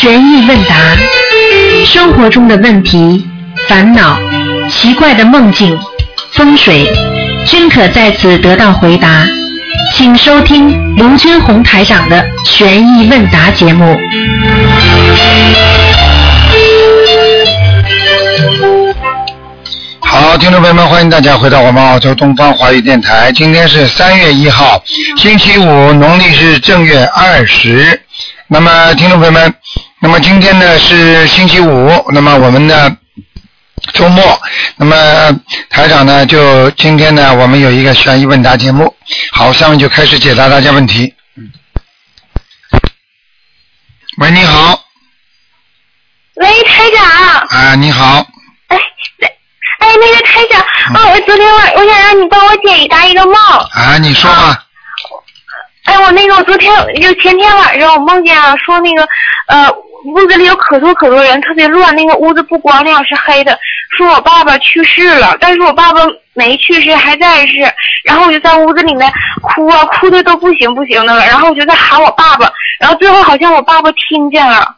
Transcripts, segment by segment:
悬疑问答，生活中的问题、烦恼、奇怪的梦境、风水，均可在此得到回答。请收听卢军红台长的悬疑问答节目。好，听众朋友们，欢迎大家回到我们澳洲东方华语电台。今天是三月一号，星期五，农历是正月二十。那么，听众朋友们，那么今天呢是星期五，那么我们的周末，那么台长呢就今天呢我们有一个悬疑问答节目，好，下面就开始解答大家问题。嗯。喂，你好。喂，台长。啊，你好。哎，哎，那个台长，啊，我昨天晚，我想让你帮我解答一个梦。啊，你说吧。哎，我那个，我昨天就前天晚上，我梦见啊，说那个，呃，屋子里有可多可多人，特别乱，那个屋子不光亮，是黑的。说我爸爸去世了，但是我爸爸没去世，还在世。然后我就在屋子里面哭啊，哭的都不行不行的了。然后我就在喊我爸爸，然后最后好像我爸爸听见了，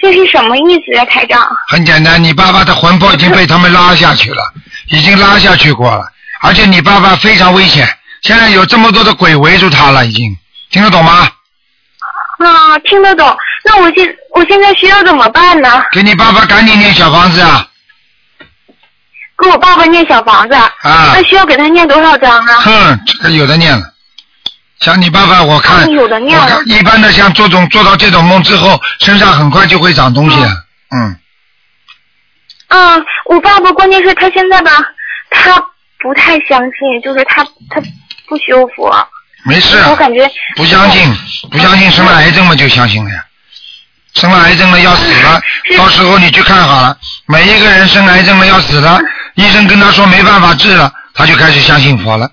这是什么意思呀，台长？很简单，你爸爸的魂魄已经被他们拉下去了，已经拉下去过了，而且你爸爸非常危险，现在有这么多的鬼围住他了，已经。听得懂吗？啊，听得懂。那我现我现在需要怎么办呢？给你爸爸赶紧念小房子啊！给我爸爸念小房子。啊。那需要给他念多少张啊？哼，这个有的念了。像你爸爸，我看，有的念了。一般的像做种做到这种梦之后，身上很快就会长东西。嗯。啊，我爸爸关键是他现在吧，他不太相信，就是他他不修佛。没事，我感觉不相信，不相信生了癌症嘛就相信了呀，生了癌症了要死了，到时候你去看好了，每一个人生癌症了要死了，医生跟他说没办法治了，他就开始相信佛了。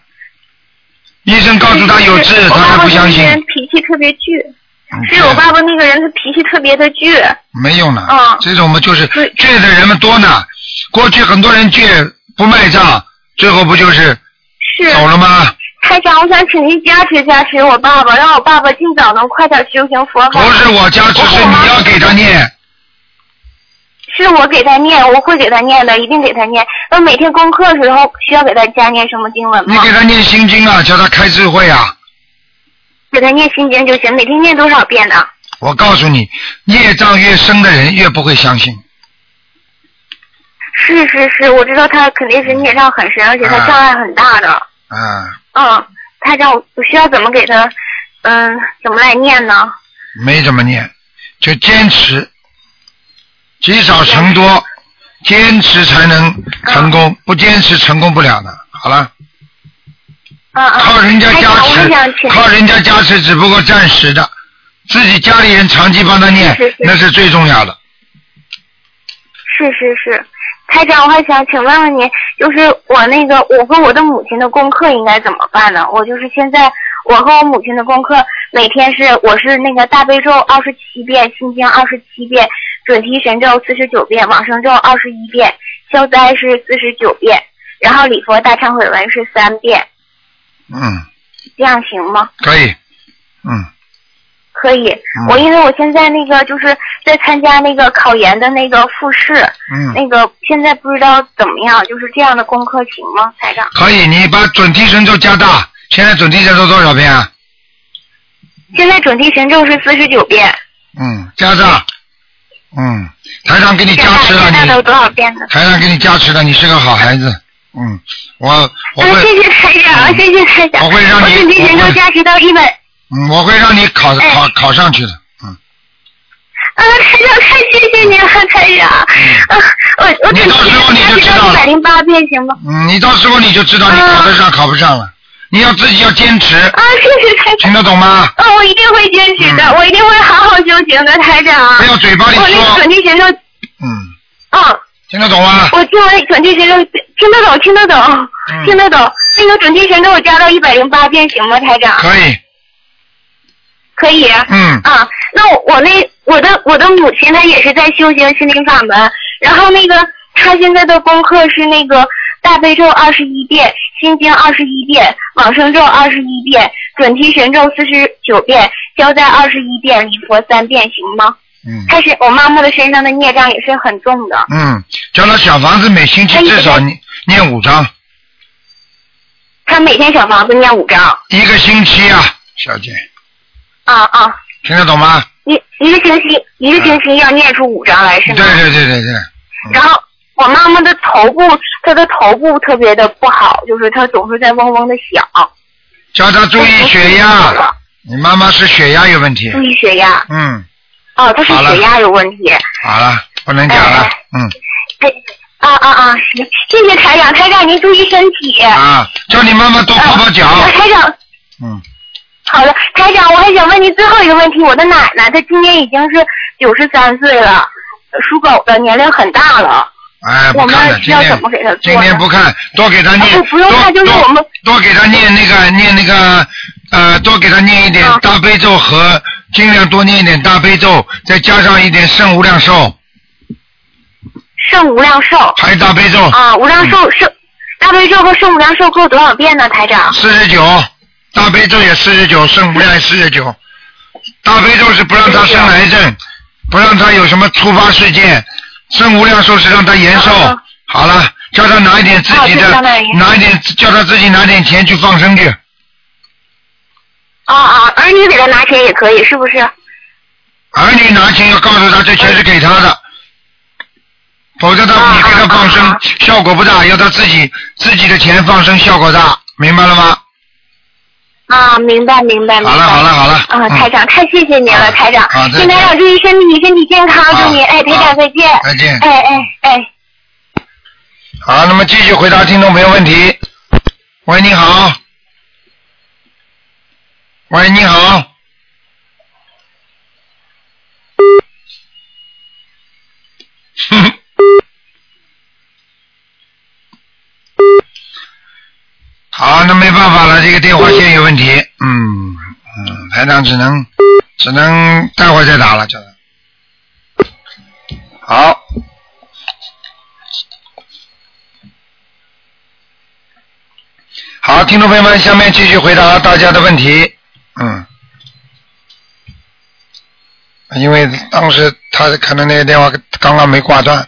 医生告诉他有治，他还不相信。脾气特别倔，是我爸爸那个人，他脾气特别的倔。没用的，这种嘛就是倔的人们多呢。过去很多人倔不卖账，最后不就是走了吗？台长，我想请您加持加持我爸爸，让我爸爸尽早能快点修行佛法。不是我加持，是你要给他念。是我给他念，我会给他念的，一定给他念。那每天功课的时候需要给他加念什么经文吗？你给他念心经啊，叫他开智慧啊。给他念心经就行，每天念多少遍呢？我告诉你，业障越深的人越不会相信。是是是，我知道他肯定是孽障很深，而且他障碍很大的。嗯。嗯，他让我我需要怎么给他，嗯，怎么来念呢？没怎么念，就坚持，积少成多，坚持才能成功，不坚持成功不了的。好了。嗯嗯。靠人家加持，靠人家加持只不过暂时的，自己家里人长期帮他念，那是最重要的。是是是。台长，我还想请问问您，就是我那个我和我的母亲的功课应该怎么办呢？我就是现在我和我母亲的功课每天是我是那个大悲咒二十七遍，心经二十七遍，准提神咒四十九遍，往生咒二十一遍，消灾是四十九遍，然后礼佛大忏悔文是三遍。嗯。这样行吗？可以。嗯。可以，我因为我现在那个就是在参加那个考研的那个复试，嗯，那个现在不知道怎么样，就是这样的功课行吗，台长？可以，你把准提神咒加大，现在准提神咒多少遍啊？现在准提神咒是四十九遍。嗯，加大。嗯，台长给你加持了，你。多少遍呢？台长给你加持了，你是个好孩子。嗯，我我会。谢谢台长，谢谢台长。我会让你。准提神咒加持到一百。嗯，我会让你考考考上去的，嗯。啊，台长，太谢谢你了，台长。啊，我我准备加持到一百零八遍，行吗？嗯，你到时候你就知道你考得上考不上了。你要自己要坚持。啊，谢谢台长。听得懂吗？啊，我一定会坚持的，我一定会好好修行的，台长。不要嘴巴里说。我那个准提神咒。嗯。啊。听得懂吗？我听完准提神咒，听得懂，听得懂，听得懂。那个准提神咒我加到一百零八遍，行吗，台长？可以。可以，嗯啊，那我那我的我的母亲她也是在修行心灵法门，然后那个她现在的功课是那个大悲咒二十一遍，心经二十一遍，往生咒二十一遍，准提神咒四十九遍，消灾二十一遍，礼佛三遍，行吗？嗯她是我妈妈的身上的孽障也是很重的。嗯，叫他小房子每星期至少念念五张，他每天小房子念五张。一个星期啊，小姐，啊啊，听得懂吗？一一个星期一个星期要念出五张来是对吗？对对对对，然后我妈妈的头部，她的头部特别的不好，就是她总是在嗡嗡的响。叫她注意血压，你妈妈是血压有问题，注意血压。嗯，哦，她是血压有问题。好了，不能讲了哎，嗯哎，啊啊啊！行，谢谢台长，台长您注意身体。啊，叫你妈妈多泡泡脚，啊台长，嗯，好的，台长，我还想问您最后一个问题。我的奶奶她今年已经是九十三岁了，属狗的，年龄很大了。哎，不我看了，们要今天？今天不看，多给他啊念，不不用看就是我们多多给他念那个念那个呃，多给他念一点啊大悲咒和尽量多念一点大悲咒，再加上一点圣无量寿，圣无量寿还有大悲咒啊，无量寿圣大悲咒和圣无量寿够多少遍呢，台长？四十九，大悲咒也四十九，圣无量也四十九。大悲咒是不让他生癌症，不让他有什么突发事件，圣无量寿是让他延寿。啊好了，叫他拿一点自己啊的拿一点，叫他自己拿点钱去放生去。啊啊，儿女给他拿钱也可以，是不是？儿女拿钱要告诉他这钱是给他的，否则他啊你给他放生效果不大，要他自己自己的钱放生效果大，明白了吗？啊，明白明白明白。好了好了好了，啊，嗯台长，太谢谢您了，啊台长好。台长注意身体，身体健康，祝您，哎，台长再见。再见。哎哎哎，好，那么继续回答听众朋友问题。喂，你好。喂，你好。哼。好，那没办法了，这个电话线有问题。嗯嗯，台长只能只能待会儿再打了，叫他。好。好，听众朋友们，下面继续回答大家的问题。嗯，因为当时他可能那个电话刚刚没挂断，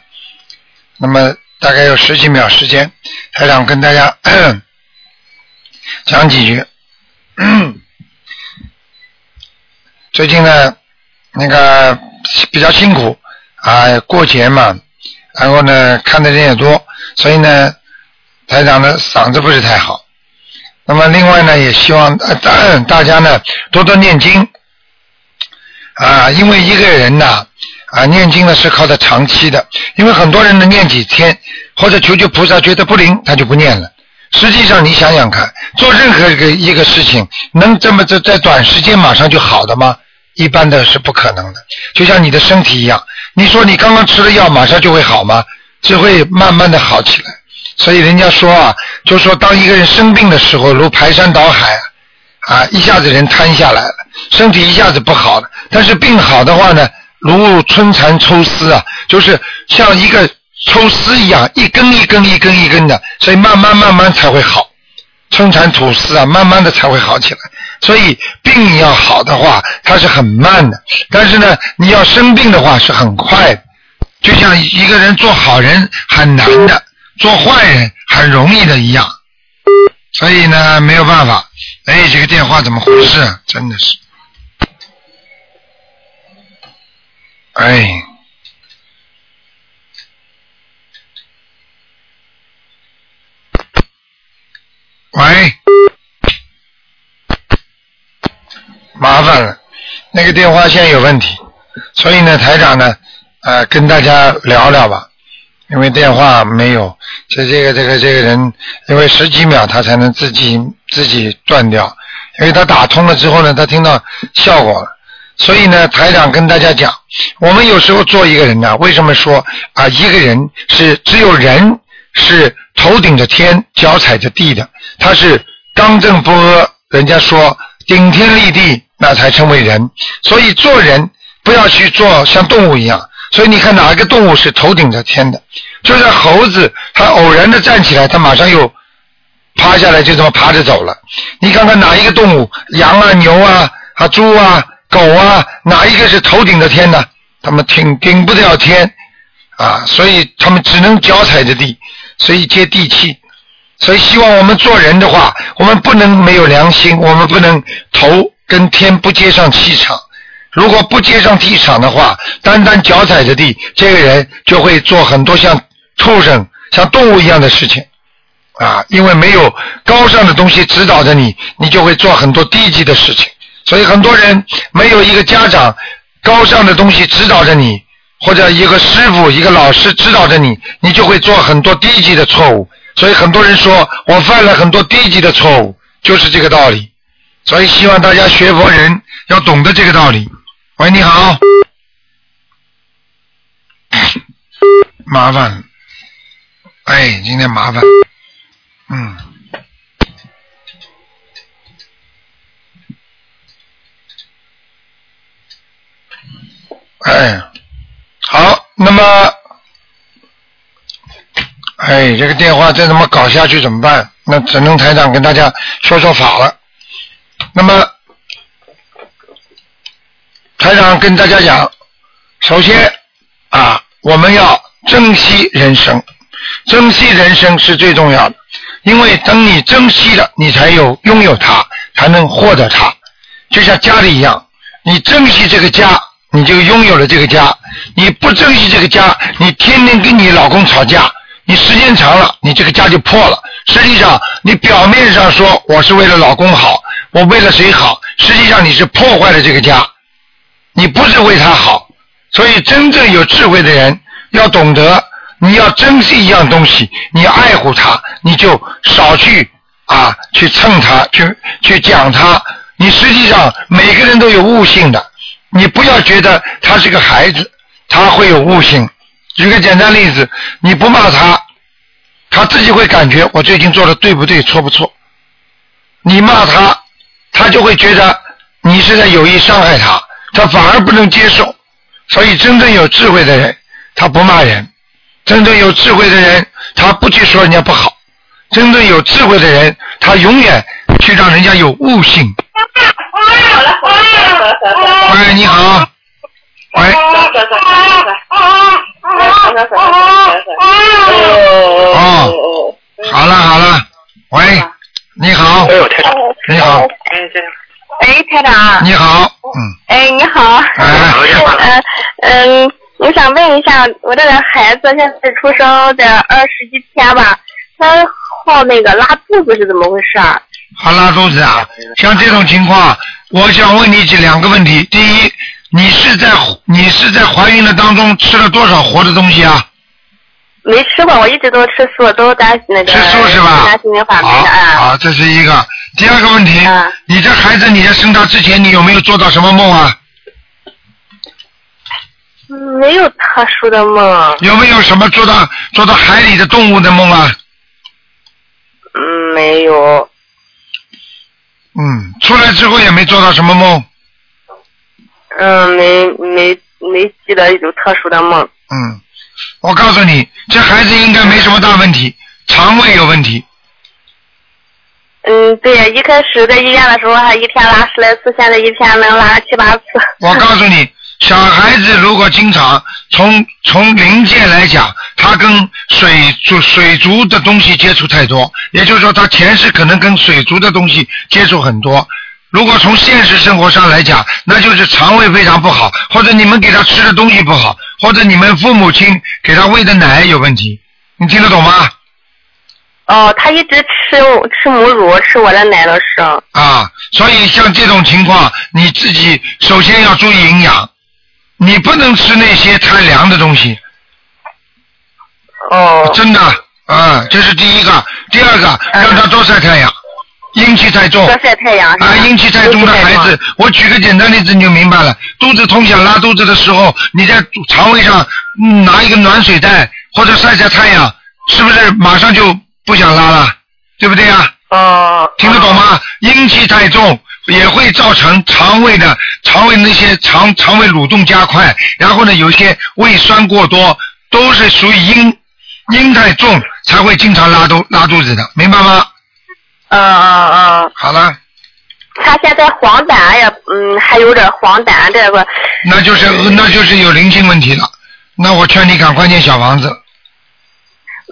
那么大概有十几秒时间，台长跟大家讲几句。最近呢，那个比较辛苦啊，过节嘛，然后呢看的人也多，所以呢，台长的嗓子不是太好。那么另外呢，也希望大 大家呢多多念经啊，因为一个人呐啊念经呢是靠的长期的，因为很多人呢念几天或者求求菩萨觉得不灵，他就不念了。实际上你想想看，做任何一个一个事情，能这么在在短时间马上就好的吗？一般的是不可能的。就像你的身体一样，你说你刚刚吃了药马上就会好吗？只会慢慢的好起来。所以人家说啊，就说当一个人生病的时候，如排山倒海啊，啊，一下子人瘫下来了，身体一下子不好了。但是病好的话呢，如春蚕抽丝啊，就是像一个抽丝一样，一根一根一根一根的，所以慢慢慢慢才会好。春蚕吐丝啊，慢慢的才会好起来。所以病要好的话，它是很慢的；但是呢，你要生病的话是很快的。就像一个人做好人很难的。做坏人很容易的一样，所以呢没有办法。哎，这个电话怎么回事？啊？真的是，哎，喂，麻烦了，那个电话线有问题，所以呢，台长呢，呃，跟大家聊聊吧。因为电话没有，这这个这个这个人，因为十几秒他才能自己自己断掉，因为他打通了之后呢，他听到效果了，所以呢，台长跟大家讲，我们有时候做一个人呢，为什么说啊，一个人是只有人是头顶着天，脚踩着地的，他是刚正不阿，人家说顶天立地，那才称为人，所以做人不要去做像动物一样。所以你看哪一个动物是头顶着天的？就像猴子，它偶然的站起来，它马上又趴下来，就这么爬着走了。你看看哪一个动物，羊啊、牛啊、啊猪啊、狗啊，哪一个是头顶着天的？他们顶顶不了天啊，所以他们只能脚踩着地，所以接地气。所以希望我们做人的话，我们不能没有良心，我们不能头跟天不接上气场。如果不接上气场的话，单单脚踩着地，这个人就会做很多像畜生、像动物一样的事情啊！因为没有高尚的东西指导着你，你就会做很多低级的事情。所以很多人没有一个家长高尚的东西指导着你，或者一个师傅、一个老师指导着你，你就会做很多低级的错误。所以很多人说我犯了很多低级的错误，就是这个道理。所以希望大家学佛人要懂得这个道理。喂，你好。麻烦，哎，今天麻烦，嗯。哎，好，那么，哎，这个电话再这么搞下去怎么办？那只能台长跟大家说说法了。那么，台长跟大家讲，首先啊，我们要珍惜人生，珍惜人生是最重要的，因为等你珍惜了，你才有拥有它，才能获得它。就像家里一样，你珍惜这个家。你就拥有了这个家，你不珍惜这个家，你天天跟你老公吵架，你时间长了，你这个家就破了。实际上，你表面上说我是为了老公好，我为了谁好，实际上你是破坏了这个家，你不是为他好。所以，真正有智慧的人要懂得，你要珍惜一样东西，你爱护它，你就少去啊去蹭它，去去讲它。你实际上每个人都有悟性的。你不要觉得他是个孩子，他会有悟性。举个简单例子，你不骂他，他自己会感觉我最近做的对不对，错不错。你骂他，他就会觉得你是在有意伤害他，他反而不能接受。所以，真正有智慧的人，他不骂人；真正有智慧的人，他不去说人家不好；真正有智慧的人，他永远去让人家有悟性。喂，你好。喂。哦。好了好了。喂，你好。你好。哎，台长。你好。嗯。哎，你好。哎。嗯嗯，我想问一下，我这个孩子现在出生在二十几天吧，他好那个拉肚子是怎么回事啊？好拉肚子啊！像这种情况，我想问你几两个问题：第一，你是在你是在怀孕的当中吃了多少活的东西啊？没吃过，我一直都吃素，都担心那个。吃素是吧？担心啊。好，这是一个。第二个问题，你这孩子你在生他之前，你有没有做到什么梦啊？没有特殊的梦。有没有什么做到做到海里的动物的梦啊？嗯，没有。嗯，出来之后也没做到什么梦。嗯，没没没记得有特殊的梦。嗯，我告诉你，这孩子应该没什么大问题，肠胃有问题。嗯，对，一开始在医院的时候还一天拉十来次，现在一天能拉七八次。我告诉你。小孩子如果经常从从零件来讲，他跟水族水族的东西接触太多，也就是说他前世可能跟水族的东西接触很多。如果从现实生活上来讲，那就是肠胃非常不好，或者你们给他吃的东西不好，或者你们父母亲给他喂的奶有问题。你听得懂吗？哦，他一直吃吃母乳，吃我的奶的是。啊，所以像这种情况，你自己首先要注意营养。你不能吃那些太凉的东西。哦。真的，啊，这是第一个。第二个，让他多晒太阳，阴气太重。多晒太阳。啊，阴气太重的孩子，我举个简单例子你就明白了。肚子痛想拉肚子的时候，你在肠胃上拿一个暖水袋或者晒晒太阳，是不是马上就不想拉了？对不对呀？哦。听得懂吗？阴气太重。也会造成肠胃的肠胃那些肠肠胃蠕动加快，然后呢，有些胃酸过多，都是属于阴阴太重才会经常拉肚拉肚子的，明白吗？嗯嗯嗯。好了。他现在黄疸呀，嗯，还有点黄疸这个。那就是那就是有灵性问题了。那我劝你赶快念小房子。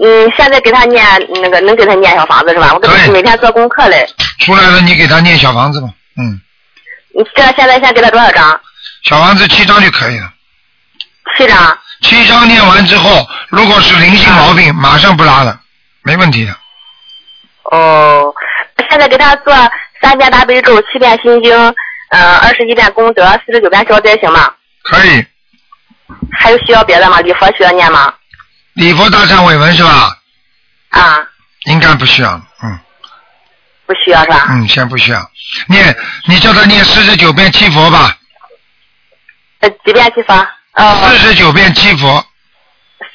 嗯，现在给他念那个能给他念小房子是吧？我给他每天做功课嘞。出来了，你给他念小房子吧，嗯。你这现在先给他多少张？小房子七张就可以了。七张。七张念完之后，如果是灵性毛病，马上不拉了，没问题的。哦，现在给他做三遍大悲咒，七遍心经，呃，二十一遍功德，四十九遍消灾行吗？可以。还有需要别的吗？礼佛需要念吗？礼佛大忏悔文是吧？啊。应该不需要，嗯。不需要是吧？嗯，先不需要。念，你叫他念四十九遍七佛吧。呃，几遍七佛？呃。四十九遍七佛。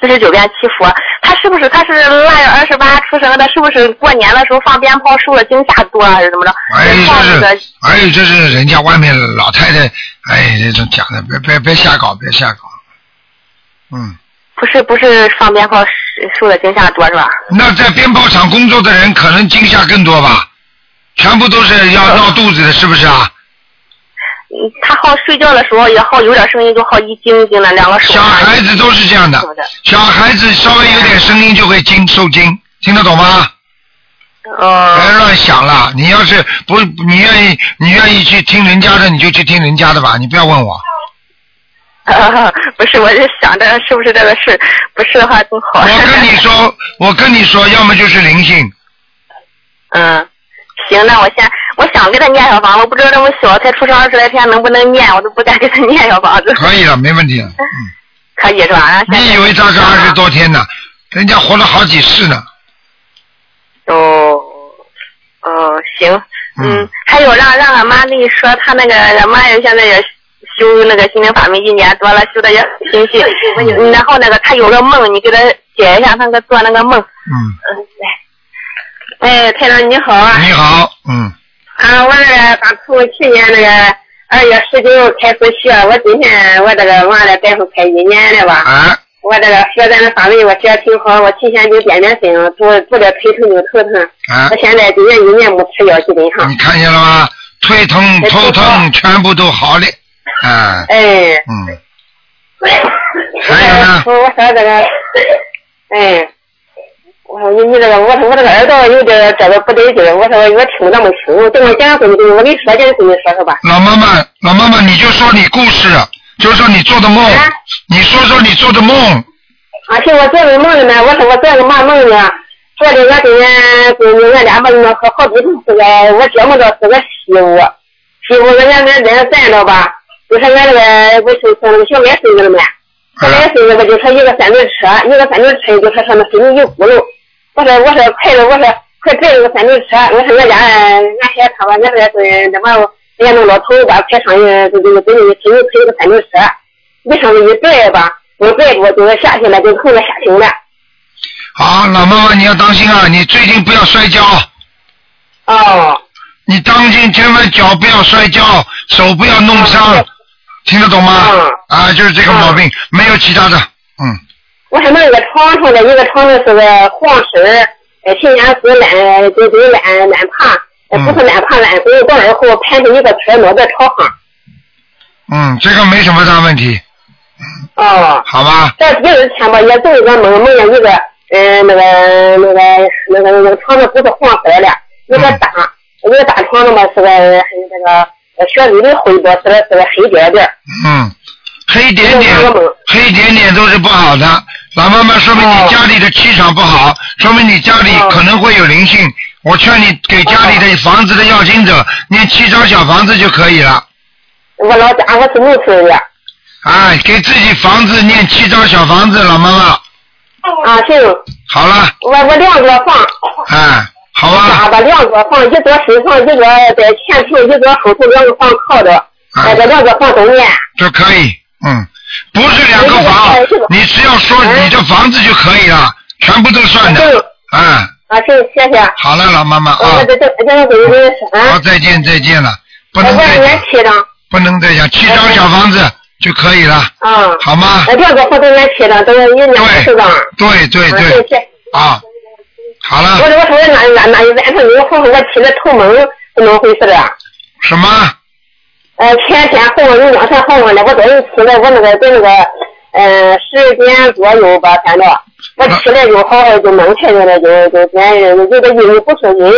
四十九遍七佛，他是不是他是腊月二十八出生的？是不是过年的时候放鞭炮受了惊吓多还是怎么着？哎，这是，哎，这是人家外面老太太，哎，这种讲的，别别别瞎搞，别瞎搞。嗯。不是不是放鞭炮受了惊吓多是吧？那在鞭炮厂工作的人可能惊吓更多吧？全部都是要闹肚子的，是不是啊？嗯，他好睡觉的时候也好有点声音，就好一惊一惊的，两个手。小孩子都是这样的，小孩子稍微有点声音就会惊受惊，听得懂吗？哦。别乱想了，你要是不你愿意你愿意去听人家的，你就去听人家的吧，你不要问我。不是，我就想着是不是这个事，不是的话更好。我跟你说，我跟你说，要么就是灵性。嗯。行，那我先，我想给他念小房子，我不知道这么小，才出生二十来天能不能念，我都不敢给他念小房子。可以了，没问题。嗯。可以是吧？你以为他是二十多天呢？人家活了好几世呢。哦，哦，行。嗯。还有让让俺妈跟你说，他那个俺妈也现在也修那个心灵法门一年多了，修的也很心细。然后那个他有个梦，你给他解一下，那个做那个梦。嗯。嗯，来。哎，太长你好啊！你好，嗯。啊，我这个刚从去年那个二月十九开始学，我今天我这个完了，大夫开一年了吧。啊。我这个学咱的法门，我学挺好，我提前就掂掂身，做做点腿疼就头疼。啊。我现在今年一年没吃药，基本上。你看见了吗？腿疼、头疼全部都好了。啊。哎。嗯。还有呢。我说这个，哎。我说你你这个，我说我这个耳朵有点这个不对劲，我说我听不那么清，等我讲跟你我给你说讲跟你说说吧。老妈妈，老妈妈，你就说你故事，就说你做的梦，你说说你做的梦。啊，行，我做的梦里面，我说我做个嘛梦呢？做的我跟俺闺女俺俩梦和好几次是个，我做梦到是个西屋，西屋俺家那在那站着吧，就是俺那个不是从那个小卖孙子了没？小卖孙子不就说一个三轮车，一个三轮车就说上面飞着一轱辘。我说我说快了，我说快拽这个三轮车。我说俺家俺嫌他吧，俺说是那么人家那老头吧，快上去就就就给你给你推个三轮车，你上去一拽吧，我拽住就下去了，就横着下行了。好，老妈妈你要当心啊，你最近不要摔跤。哦。你当心，千万脚不要摔跤，手不要弄伤，听得懂吗？啊，就是这个毛病，没有其他的，嗯。我说那个床上的一个床上是个黄色，呃，前年是烂，就就烂烂爬，不是烂爬烂滚，过了以后盘成一个圈，落在朝上。嗯，这个没什么大问题。哦。好吧。在第二天吧，也做一个梦，梦见一个，嗯，那个那个那个那个床子不是黄色的，一个大，一个大床子嘛是个那个雪里的灰多，是个是个黑点点。嗯。黑点点，黑点点都是不好的。老妈妈，说明你家里的气场不好，说明你家里可能会有灵性。我劝你给家里的房子的要经者念七张小房子就可以了。我老家我是农村的。哎，给自己房子念七张小房子，老妈妈。啊，行。好了。我我两个房。哎，好吧。家吧，两个房，一座新房，一座在前头，一座后头，两个房靠着，那个两个房都念。就可以。嗯，不是两个房，你只要说你的房子就可以了，全部都算的。嗯。啊，行，谢谢。好了，老妈妈啊。好，再见，再见了。不能再讲。七张。不能再讲，七张小房子就可以了。啊。好吗？两个房都念七张，都是一年四张。对对对。谢谢。啊。好了。我我说那那那那一晚上你我说我起来头蒙，怎么回事啊？什么？呃，前天后你两天后了，我终于吃了，我那个在那个呃十点左右吧，反正我吃了就好好就弄开了，就就变有点晕不顺晕。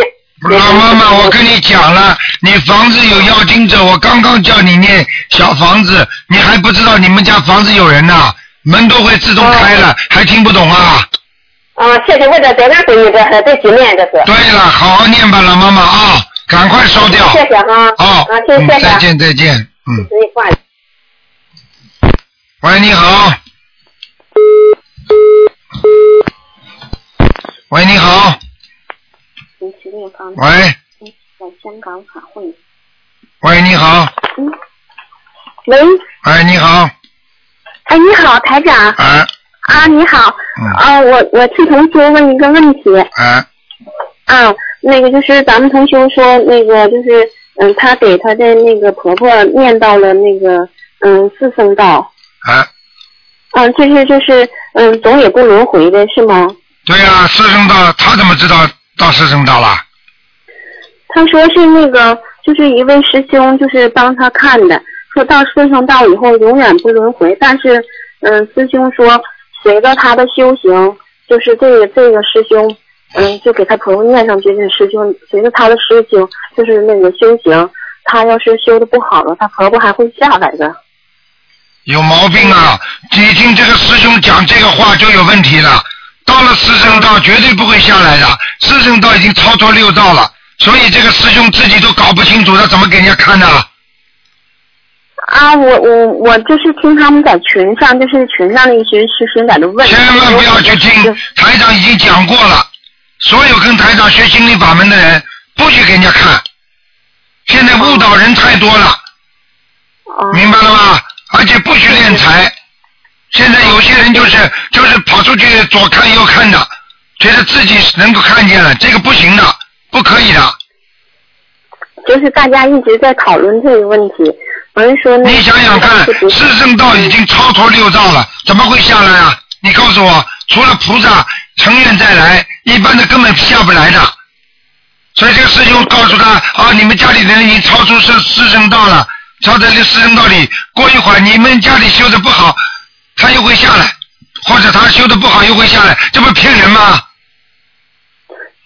老妈妈，我跟你讲了，你房子有妖精者，我刚刚叫你念小房子，你还不知道你们家房子有人呐，门都会自动开了，还听不懂啊？啊，谢谢我这在俺闺女这还得纪念这是。对了，好好念吧，老妈妈啊，赶快烧掉。谢谢哈。哦啊，，谢嗯谢，谢谢。再见再见，嗯，你挂。喂，你好。喂，你好。喂，在香港法会。喂，你好。喂，哎，你好。哎，你好，台长哎，啊，你好，嗯，啊，我我替同学问一个问题，哎，啊，那个就是咱们同学说那个就是嗯，他给他的那个婆婆念到了那个嗯四圣道，啊，嗯，就是就是嗯总也不轮回的是吗？对呀、四圣道，他怎么知道到四圣道了？他说是那个就是一位师兄就是帮他看的，说到四圣道以后永远不轮回，但是嗯师兄说随着他的修行，就是这个这个师兄嗯就给他朋友念上去，这师兄随着他的师兄就是那个修行，他要是修的不好了，他婆婆还会下来的。有毛病啊！你听这个师兄讲这个话就有问题了。到了四圣道绝对不会下来的，四圣道已经超脱六道了，所以这个师兄自己都搞不清楚，他怎么给人家看的？啊，我我我就是听他们在群上，就是群上的一些师兄在那问。千万不要去听，台长已经讲过了，所有跟台长学心灵法门的人不许给人家看。现在误导人太多了，哦明白了吗？而且不许练财。现在有些人就是就是跑出去左看右看的，觉得自己能够看见了，这个不行的，不可以的。就是大家一直在讨论这个问题，我是说那你想想看，四圣道已经超脱六道了，怎么会下来啊？你告诉我，除了菩萨成愿再来，一般的根本下不来的。所以这个师兄告诉他啊，你们家里人已经超出四四圣道了，超在这四圣道里，过一会儿你们家里修的不好，他又会下来，或者他修的不好又会下来，这不骗人吗？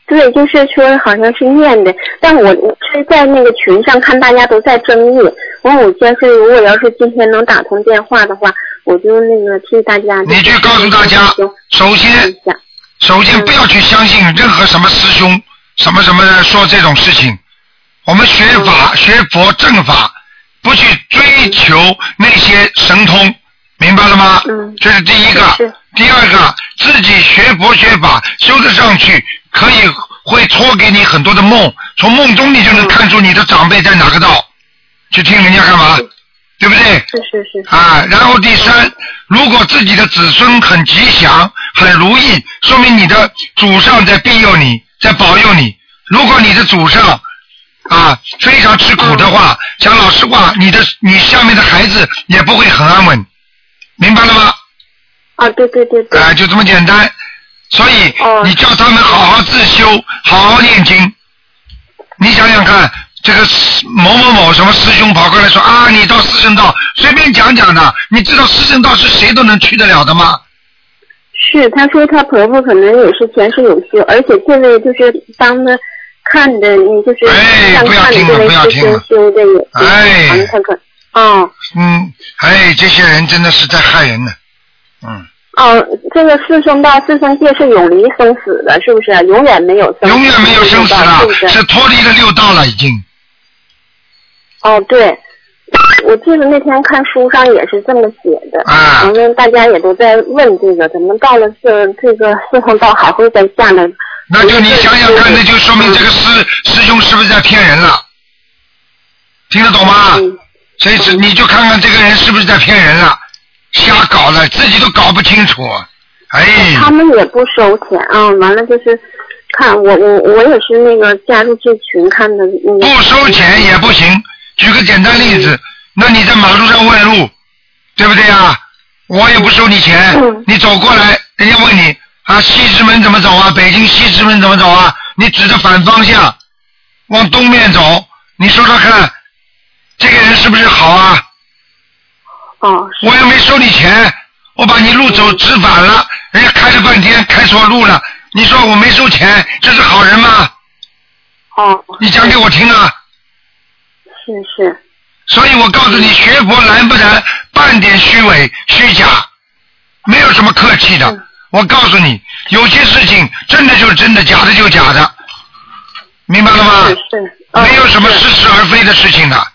对，就是说好像是念的，但我我是在那个群上看大家都在争议，我我先是如果要是今天能打通电话的话，我就那个替大家。你去告诉大家，首先首先不要去相信任何什么师兄什么什么的说这种事情。我们学法、学佛正法，不去追求那些神通，明白了吗？嗯。这是第一个。第二个，自己学佛学法修得上去，可以会托给你很多的梦，从梦中你就能看出你的长辈在哪个道，去听人家干嘛？对不对？是是是。啊，然后第三，如果自己的子孙很吉祥、很如意，说明你的祖上在庇佑你，在保佑你。如果你的祖上啊非常吃苦的话，讲老实话，你的你下面的孩子也不会很安稳，明白了吗？啊，对对对对。啊，就这么简单。所以你叫他们好好自修，好好念经。你想想看，这个某某某什么师兄跑过来说啊，你到四圣道随便讲讲的，你知道四圣道是谁都能去得了的吗？是，她说她婆婆可能也是前世有修，而且这位就是帮她看的，你就是像看的这位师兄修的也，哎，反正她可，哦。嗯，哎，这些人真的是在害人呢，嗯。哦，这个四圣道、四圣界是永离生死的，是不是？永远没有生死。永远没有生死了？是脱离了六道了，已经。哦，对，我记得那天看书上也是这么写的。啊。反正大家也都在问这个，怎么到了这这个四圣道还会再下来？那就你想想看，那就说明这个师师兄是不是在骗人了？听得懂吗？所以是你就看看这个人是不是在骗人了，瞎搞了，自己都搞不清楚。哎。他们也不收钱啊，完了就是看我我我也是那个加入这群看的那个。不收钱也不行。举个简单例子，那你在马路上问路，对不对啊？我也不收你钱，你走过来，人家问你啊，西直门怎么走啊？北京西直门怎么走啊？你指着反方向，往东面走，你说说看，这个人是不是好啊？哦，我又没收你钱，我把你路走直反了，人家开了半天开错路了，你说我没收钱，这是好人吗？哦，你讲给我听啊！是是，所以我告诉你，学佛难不难？半点虚伪、虚假，没有什么客气的。我告诉你，有些事情真的就是真的，假的就假的，明白了吗？是是，嗯没有什么似是而非的事情的。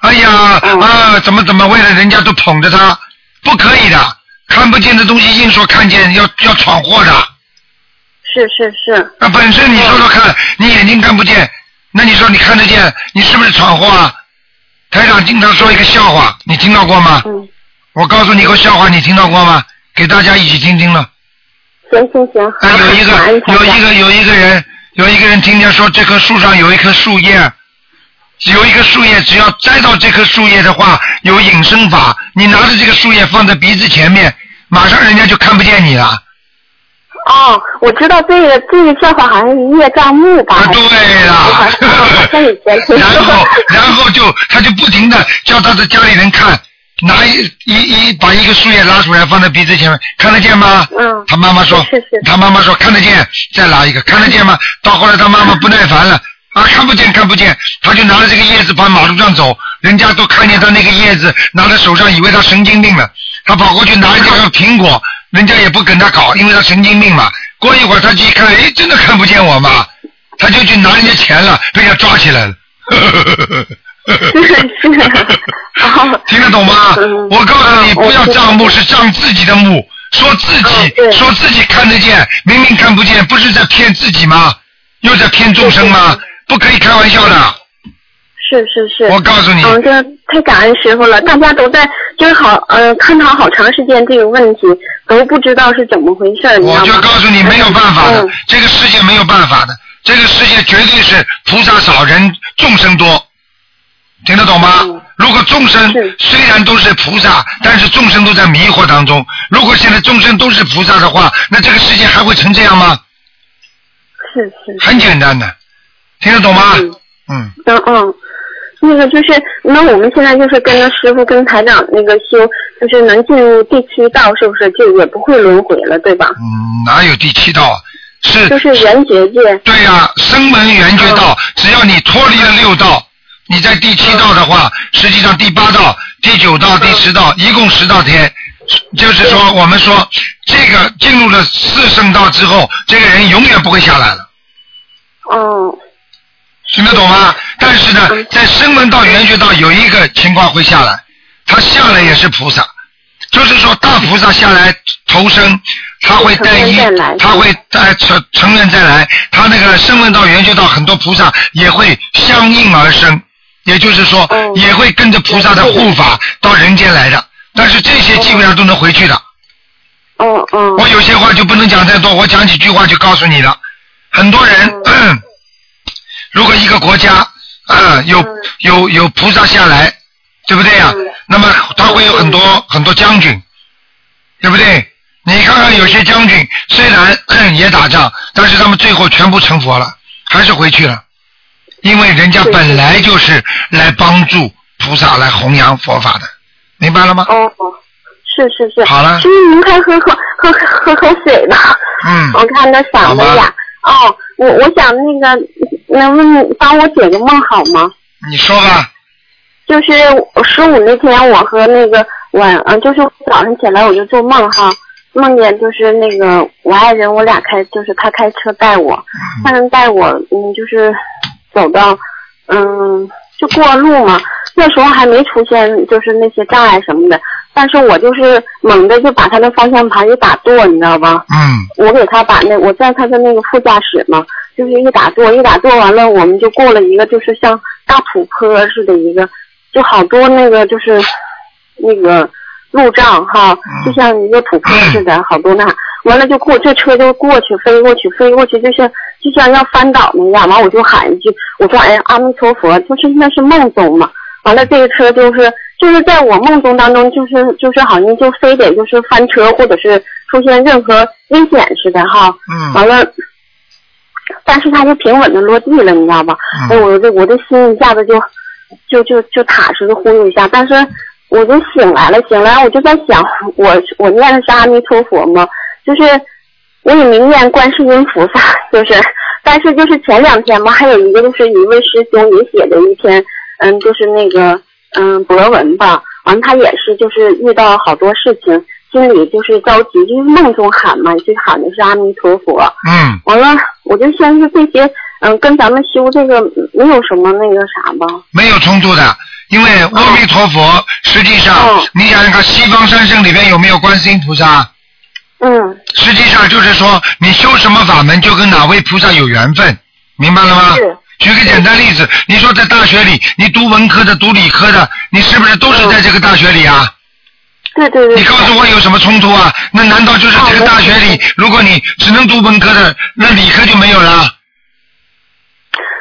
哎呀嗯啊，怎么怎么，为了人家都捧着他，不可以的。看不见的东西硬说看见，要要闯祸的。是是是，那本身你说说看，你眼睛看不见，那你说你看得见，你是不是闯祸啊？台长经常说一个笑话，你听到过吗？嗯，我告诉你个笑话，你听到过吗？给大家一起听听了。行行行，啊，有一个有一个有一个人有一个人听见说这棵树上有一棵树叶，有一棵树叶，只要摘到这棵树叶的话，有隐身法，你拿着这个树叶放在鼻子前面，马上人家就看不见你了。哦，我知道这个这个笑话好像是叶障目吧？啊，对了 然后。然后就他就不停的叫他的家里人看，拿一一一把一个树叶拉出来放在鼻子前面，看得见吗？嗯他妈妈说是是，他妈妈说看得见，再拿一个，看得见吗？到后来他妈妈不耐烦了。啊，看不见，看不见，他就拿着这个叶子跑马路上走，人家都看见他那个叶子拿在手上，以为他神经病了。他跑过去拿一个苹果，人家也不跟他搞，因为他神经病嘛。过一会儿他去一看，哎，真的看不见我嘛，他就去拿人家钱了，被人家抓起来了。听得懂吗？嗯我告诉你，嗯不要账目，是账自己的目，说自己说自己看得见，明明看不见，不是在骗自己吗？又在骗众生吗？不可以开玩笑的。是是是。我告诉你，嗯，这太感恩师傅了，大家都在就是好呃探讨好长时间这个问题，都不知道是怎么回事我就？告诉你，没有办法的嗯，这个世界没有办法的，这个世界绝对是菩萨少，人众生多，听得懂吗嗯？如果众生虽然都是菩萨，但是众生都在迷惑当中。如果现在众生都是菩萨的话，那这个世界还会成这样吗？是是。很简单的，听得懂吗？嗯嗯，嗯嗯，那个就是，那我们现在就是跟着师傅跟台长那个修，就是能进入第七道，是不是就也不会轮回了，对吧？嗯，哪有第七道啊？是就是缘觉界。对呀、声闻缘觉道，嗯只要你脱离了六道，你在第七道的话，实际上第八道、第九道、第十道，一共十道天。就是说，我们说这个进入了四圣道之后，这个人永远不会下来了，哦，听得懂吗？但是呢嗯，在声闻道、缘觉道有一个情况会下来，他下来也是菩萨，就是说大菩萨下来投生，他会带一他会带成成人再来，他那个声闻道、缘觉道很多菩萨也会相应而生，也就是说哦。也会跟着菩萨的护法到人间来的，但是这些基本上都能回去的。我有些话就不能讲太多，我讲几句话就告诉你了。很多人，如果一个国家啊有嗯有有菩萨下来，对不对呀、嗯那么他会有很多很多将军，对不对？你看看有些将军虽然 也打仗，但是他们最后全部成佛了，还是回去了，因为人家本来就是来帮助菩萨来弘扬佛法的，明白了吗？哦哦，是是是。好了师傅您快喝喝喝喝口水吧。嗯，我看他嗓子好哑。哦，我我想那个，能不能帮我解个梦好吗？你说吧。就是十五那天，我和那个晚，嗯，就是早上起来我就做梦哈，梦见就是那个我爱人，我俩开，就是他开车带我，他能带我，嗯，就是走到，嗯，就过路嘛。那时候还没出现就是那些障碍什么的，但是我就是猛的就把他的方向盘给打舵，你知道吧？嗯我给他把那我在他的那个副驾驶嘛，就是一打坐，一打坐完了，我们就过了一个就是像大土坡似的一个，就好多那个就是那个路障哈，就像一个土坡似的，好多那。完了就过这车就过去飞过去飞过去，就像就像要翻倒那样。完我就喊一句，我说哎呀阿弥陀佛，就是那是梦中嘛。完了这个车就是就是在我梦中当中，就是就是好像就非得就是翻车或者是出现任何危险似的哈。嗯完了，但是它就平稳的落地了，你知道吧？我这我这心一下子就就就就踏实的呼噜一下，但是我就醒来了，醒来我就在想，我我念的是阿弥陀佛吗？就是我也没念观世音菩萨，就是，但是就是前两天嘛，还有一个就是一位师兄也写的一篇，嗯，就是那个嗯博文吧，完他也是就是遇到好多事情，心里就是着急，就是梦中喊嘛，就喊的是阿弥陀佛。嗯，完了，我就相信这些，嗯，跟咱们修这个没有什么那个啥吧。没有冲突的，因为阿弥陀佛实际上哦你想想看，西方三圣里边有没有观世音菩萨？嗯，实际上就是说，你修什么法门，就跟哪位菩萨有缘分，明白了吗？是。举个简单例子，你说在大学里，你读文科的、读理科的，你是不是都是在这个大学里啊？对对对。你告诉我有什么冲突啊？那难道就是这个大学里，如果你只能读文科的，那理科就没有了？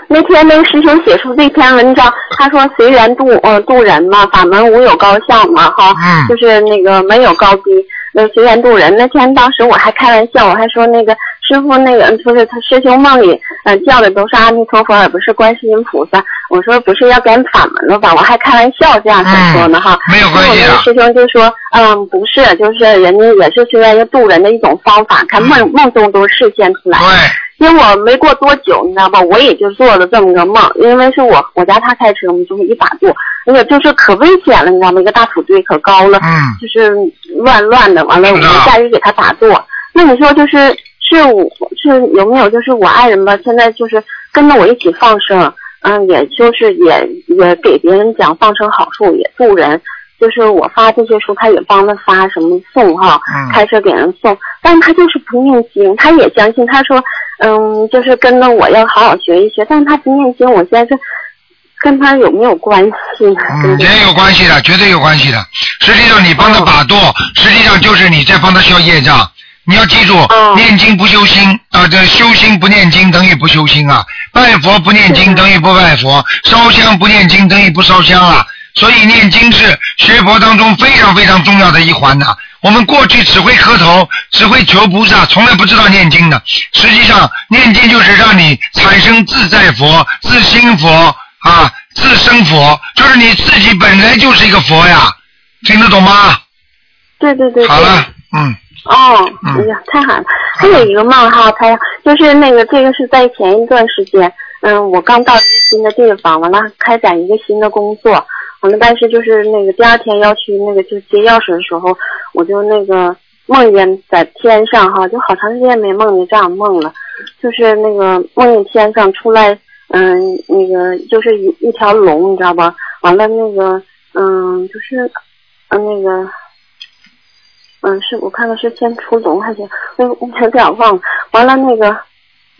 那天那个师兄写出这篇文章，他说随缘度呃度人嘛，法门无有高下嘛哈，嗯就是那个没有高低，那随缘度人。那天当时我还开玩笑，我还说那个师傅那个就是他师兄梦里呃叫的都是阿弥陀佛，而不是观世音菩萨。我说不是要改法门了吧？我还开玩笑这样子说呢哈。嗯没有关系的结果那个师兄就说嗯不是，就是人家也是随缘度人的一种方法，看梦梦中都实现出来。对，因为我没过多久，你知道吧，我也就做了这么个梦，因为是我我家他开车，我们就是一打坐，那个就是可危险了，你知道吗？一个大土堆可高了，嗯就是乱乱的，完了我们家里给他打坐。那你说就是是我是有没有就是我爱人吧？现在就是跟着我一起放生，嗯，也就是也也给别人讲放生好处，也助人。就是我发这些书，他也帮着发什么送哈，嗯。开车给人送，但是他就是不念经，他也相信，他说，嗯，就是跟着我要好好学一学，但是他不念经，我现在是跟他有没有关系嗯，也有关系的，绝对有关系的。实际上你帮他把舵，实际上就是你在帮他消业障。你要记住，哦。念经不修心啊，这修心不念经等于不修心啊，拜佛不念经等于不拜佛，烧香不念经等于不烧香啊。所以念经是学佛当中非常非常重要的一环呐、我们过去只会磕头，只会求菩萨，从来不知道念经的。实际上，念经就是让你产生自在佛、自心佛啊、自生佛，就是你自己本来就是一个佛呀，听得懂吗？对对对对。好了，嗯，哦，嗯哎呀，太好了！还有一个梦哈，他就是那个这个是在前一段时间，嗯，我刚到一个新的地方，完了开展一个新的工作，完了但是就是那个第二天要去那个就接钥匙的时候，我就那个梦见在天上哈，就好长时间没梦见这样梦了，就是那个梦见天上出来，嗯，那个就是一一条龙，你知道吧？完了那个嗯，就是嗯那个。嗯，是我看看是先出龙还是那我有点忘了。完了那个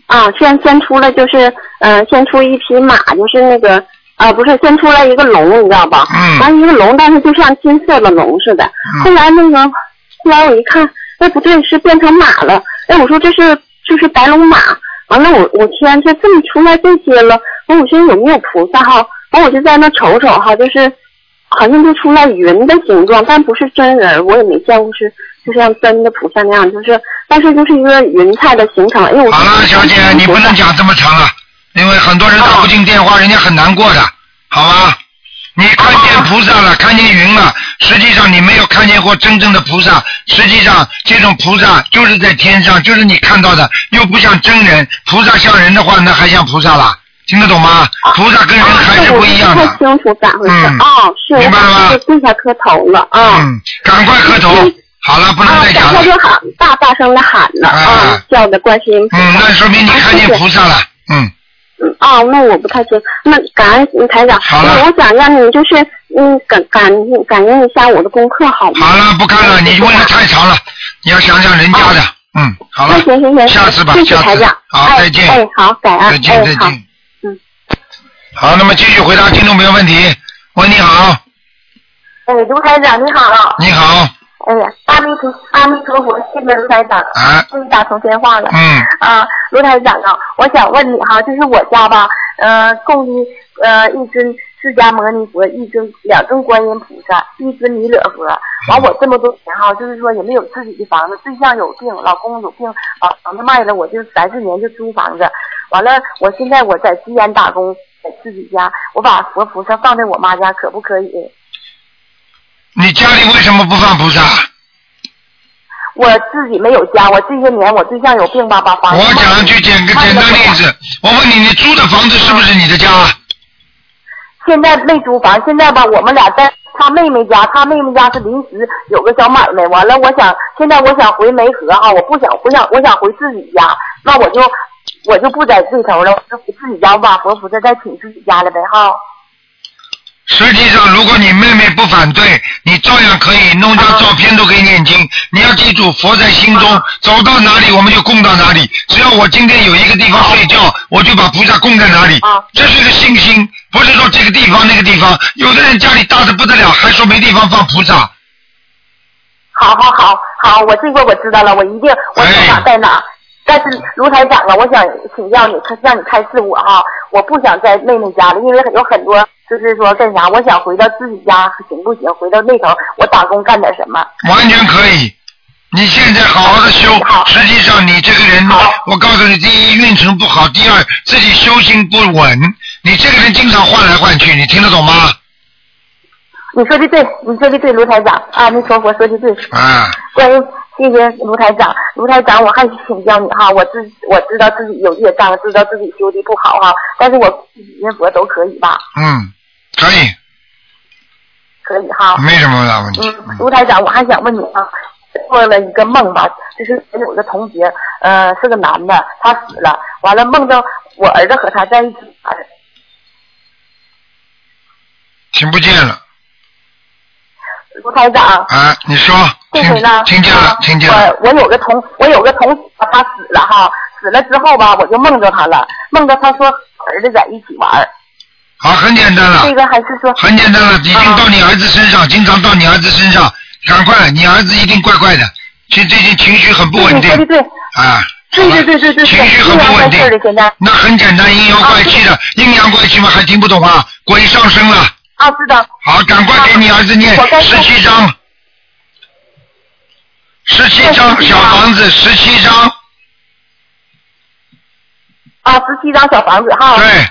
啊，先先出来就是嗯、先出一匹马，就是那个啊不是先出来一个龙，你知道吧？嗯完了一个龙，但是就像金色的龙似的。后来那个后来我一看，哎不对，是变成马了。哎，我说这是就是白龙马。完了我我天，这这么出来这些了，完我寻思有没有菩萨哈？完我就在那瞅瞅哈，就是。好像就出来云的形状，但不是真人，我也没见过是就像真的菩萨那样，就是但是就是一个云彩的形成。哎呦，我好了，小姐，你不能讲这么长了，因为很多人打不进电话，人家很难过的，好吧？你看见菩萨了，看见云了，实际上你没有看见过真正的菩萨。实际上，这种菩萨就是在天上，就是你看到的，又不像真人。菩萨像人的话，那还像菩萨啦？听得懂吗？菩萨跟人还是不一样的。啊、太清楚咋回事。嗯哦，是，明白了吗我对下磕头了啊。嗯，赶快磕头。好了，不能啊，再讲了。就喊，大大声的喊了啊啊，叫的观世音菩萨。嗯，那说明你看见菩萨了。嗯，嗯哦，那我不太行。那感恩嗯台长，好了那我想让你就是嗯感感感应一下我的功课好吗？好了，不看了，你问的太长了，你要想想人家的。嗯，好了那，行行行，下次吧谢谢下次台长。好哎再见哎，好，感恩。再见，再。见。嗯。好，那么继续回答听众朋友问题。喂，你好，哎，卢台长你好。你好，哎呀，阿弥陀阿弥陀佛，谢谢卢台长，啊，终于打通电话了。嗯，啊，卢台长啊，我想问你哈，就是我家吧，呃，供的呃一尊释迦牟尼佛，一尊两尊观音菩萨，一尊弥勒佛。完我这么多年哈，就是说也没有自己的房子，对象有病，老公有病，把房子卖了，我就三四年就租房子。完了，我现在我在西安打工，在自己家，我把佛菩萨放在我妈家，可不可以？你家里为什么不放菩萨？我自己没有家，我这些年我对象有病吧，把房子我讲句简个简单例子，我问你，你租的房子是不是你的家？现在没租房，现在吧，我们俩在他妹妹家，他妹妹家是临时有个小买卖，完了，我想现在我想回梅河哈，我不想，我想我想回自己家，那我就我就不在这头了，我就回自己家，我把佛菩萨再请自己家了呗哈。实际上，如果你妹妹不反对，你照样可以弄张照片都可以念经。你要记住，佛在心中，走到哪里我们就供到哪里。只要我今天有一个地方睡觉，我就把菩萨供在哪里。这是个信心，不是说这个地方那个地方。有的人家里大的不得了，还说没地方放菩萨。好好好好，我这个我知道了，我一定我在哪在哪。但是卢台长啊，我想请教你，让你开示我哈，我不想在妹妹家了，因为有很多就是说干啥，我想回到自己家，行不行？回到那头，我打工干点什么？完全可以。你现在好好的修，实际上你这个人，我告诉你，第一运程不好，第二自己修行不稳，你这个人经常换来换去，你听得懂吗？你说的对，你说的对，卢台长啊，你说佛说的对。啊。关于谢谢卢台长，卢台长，我还请教你哈，我自我知道自己有业障，知道自己修的不好哈，但是我念佛都可以吧？嗯，可以。可以哈。没什么大问题。嗯，卢台长，我还想问你啊，做了一个梦吧，就是我有个同学，呃，是个男的，他死了，完了梦到我儿子和他在一起。听不见了。卢台长。啊，你说。这回呢？听见了，听见了。我我有个同我有个同学，他死了哈，死了之后吧，我就梦着他了，梦着他说儿子在一起玩。好，很简单了。这个还是说。很简单了，已经到你儿子身上，经常到你儿子身上，赶快，你儿子一定怪怪的，其实最近情绪很不稳定。对对对。啊。对对对对对。情绪很不稳定。那很简单，阴阳怪气的，阴阳怪气嘛，还听不懂啊？鬼上身了。啊，知道。好，赶快给你儿子念十七章。十七张小房子，十七张。啊，十七张小房子哈。对，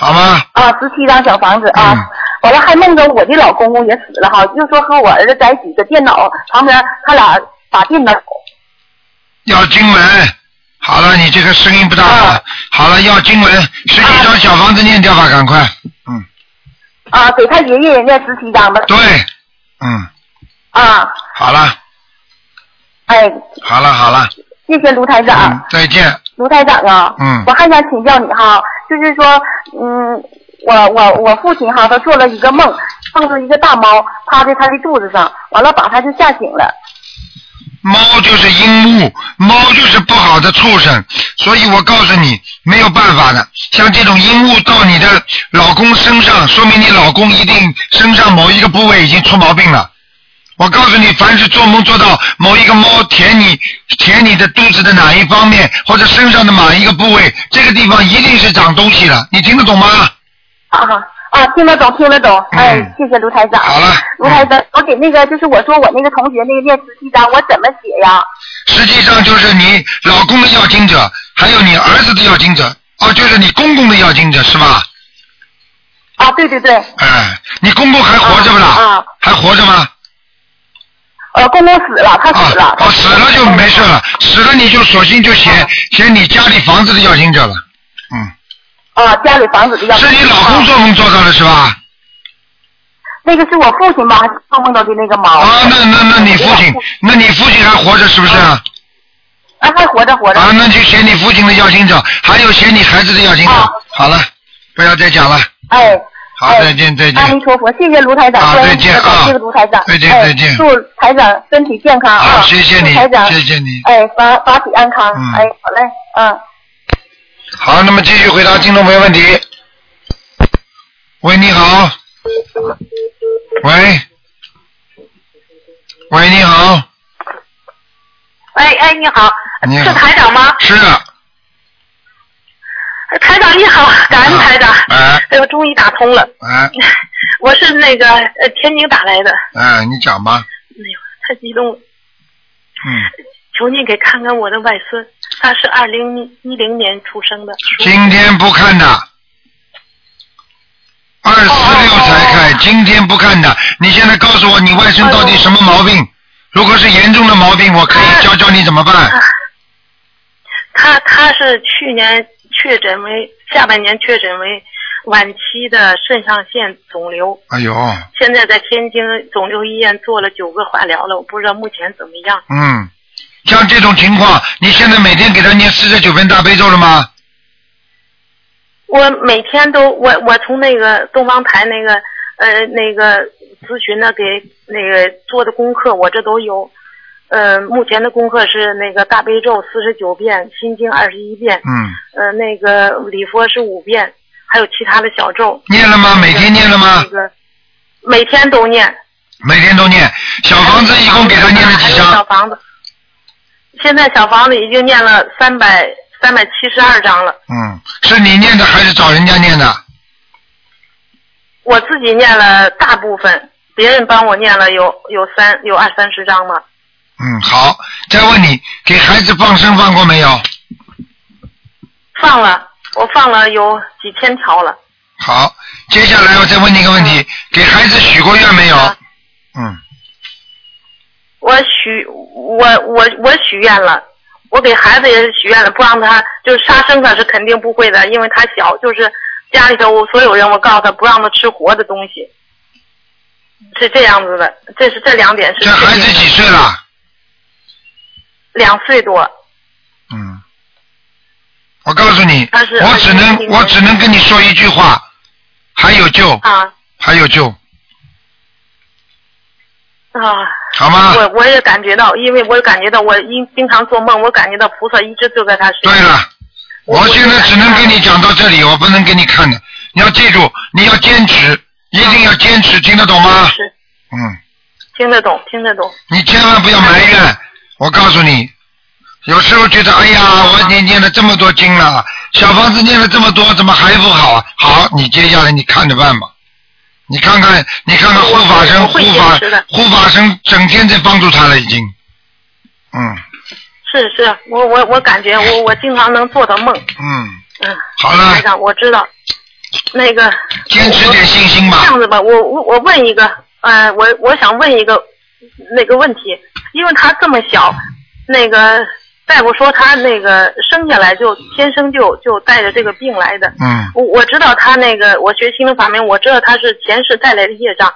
好吗？啊，十七张小房子啊。完了还梦着我的老公公也死了哈，就说和我儿子在一起在电脑旁边，他俩打电脑。要经文，好了，你这个声音不大好。好了，要经文，十七张小房子念掉吧，赶快。嗯。啊，给他爷爷也念十七张吧。对，嗯。啊。好了。哎，好了好了，谢谢卢台长，再见。卢台长啊，嗯，我还想请教你哈，就是说，嗯，我我我父亲哈，他做了一个梦，梦到一个大猫趴在他的肚子上，完了把他就吓醒了。猫就是阴物，猫就是不好的畜生，所以我告诉你，没有办法的。像这种阴物到你的老公身上，说明你老公一定身上某一个部位已经出毛病了。我告诉你，凡是做梦做到某一个猫舔你、舔你的肚子的哪一方面，或者身上的哪一个部位，这个地方一定是长东西了。你听得懂吗？啊啊，听得懂，听得懂。哎，谢谢卢台长。好了，卢台长，我给那个就是我说我那个同学那个念十七章，我怎么写呀？实际上就是你老公的要经者，还有你儿子的要经者，哦，就是你公公的要经者是吧？啊，对对对。哎，你公公还活着不啦？啊，还活着吗？呃，公公死了，他死了。哦，死了就没事了，死了你就索性就写写你家里房子的要经者了，嗯。啊，家里房子的要。是你老公做梦做到的是吧？那个是我父亲吧，做梦到的那个猫。啊，那那那你父亲，那你父亲还活着是不是？啊，还活着活着。啊，那就写你父亲的要经者，还有写你孩子的要经者。好了，不要再讲了。哎。好，再见再见。阿弥陀佛，谢谢卢台长。啊，再见啊。谢谢卢台长。再见再见。祝台长身体健康啊！谢谢你，台长，谢谢你。哎，发发体安康。嗯。哎，好嘞，嗯。好，那么继续回答听众朋友问题。喂，你好。喂。喂，你好。喂，哎，你好。你好。是台长吗？是。台长你好，感恩台长。哎。哎呦，终于打通了。哎。我是那个呃天津打来的。哎，你讲吧。哎呦，太激动了。嗯。求您给看看我的外孙，他是二零一零年出生的。今天不看的。二四六才看，今天不看的。你现在告诉我，你外孙到底什么毛病？如果是严重的毛病，我可以教教你怎么办。他他是去年确诊为下半年确诊为晚期的肾上腺肿瘤，哎呦，现在在天津肿瘤医院做了九个化疗了，我不知道目前怎么样。嗯，像这种情况，你现在每天给他念四十九遍大悲咒了吗？我每天都我我从那个东方台那个呃那个咨询的给那个做的功课，我这都有。呃，目前的功课是那个大悲咒四十九遍，心经二十一遍，嗯，呃，那个礼佛是五遍，还有其他的小咒。念了吗？每天念了吗那？个每天都念。每天都念。小房子一共给他念了几张小？房子，现在小房子已经念了三百三百七十二章了，嗯，是你念的还是找人家念的？我自己念了大部分，别人帮我念了有有三有二三十章吧。嗯，好。再问你，给孩子放生放过没有？放了，我放了有几千条了。好，接下来我再问你一个问题，给孩子许过愿没有？啊嗯，我许我我我许愿了，我给孩子也是许愿了，不让他就是杀生，他是肯定不会的，因为他小，就是家里头所有人，我告诉他不让他吃活的东西，是这样子的。这是这两点是这孩子几岁了？两岁多，嗯，我告诉你，我只能我只能跟你说一句话，还有救，啊还有救，啊！好吗？我我也感觉到，因为我感觉到我因经常做梦，我感觉到菩萨一直就在他身边。对了，我现在只能跟你讲到这里，我不能给你看的。你要记住，你要坚持，一定要坚持，听得懂吗？是嗯，听得懂，听得懂。你千万不要埋怨。我告诉你，有时候觉得，哎呀，我念念了这么多经了，小房子念了这么多，怎么还不好啊？好，你接下来你看着办吧。你看看，你看看护法神，护法护法神整天在帮助他了，已经。嗯是是，我我我感觉我我经常能做到梦。嗯，嗯，好了台，长，我知道。那个坚持点信心吧这。样子吧，我我我问一个，呃，我我想问一个那个问题，因为他这么小，那个大夫说他那个生下来就天生就就带着这个病来的。嗯我我知道他那个，我学心灵法门，我知道他是前世带来的业障。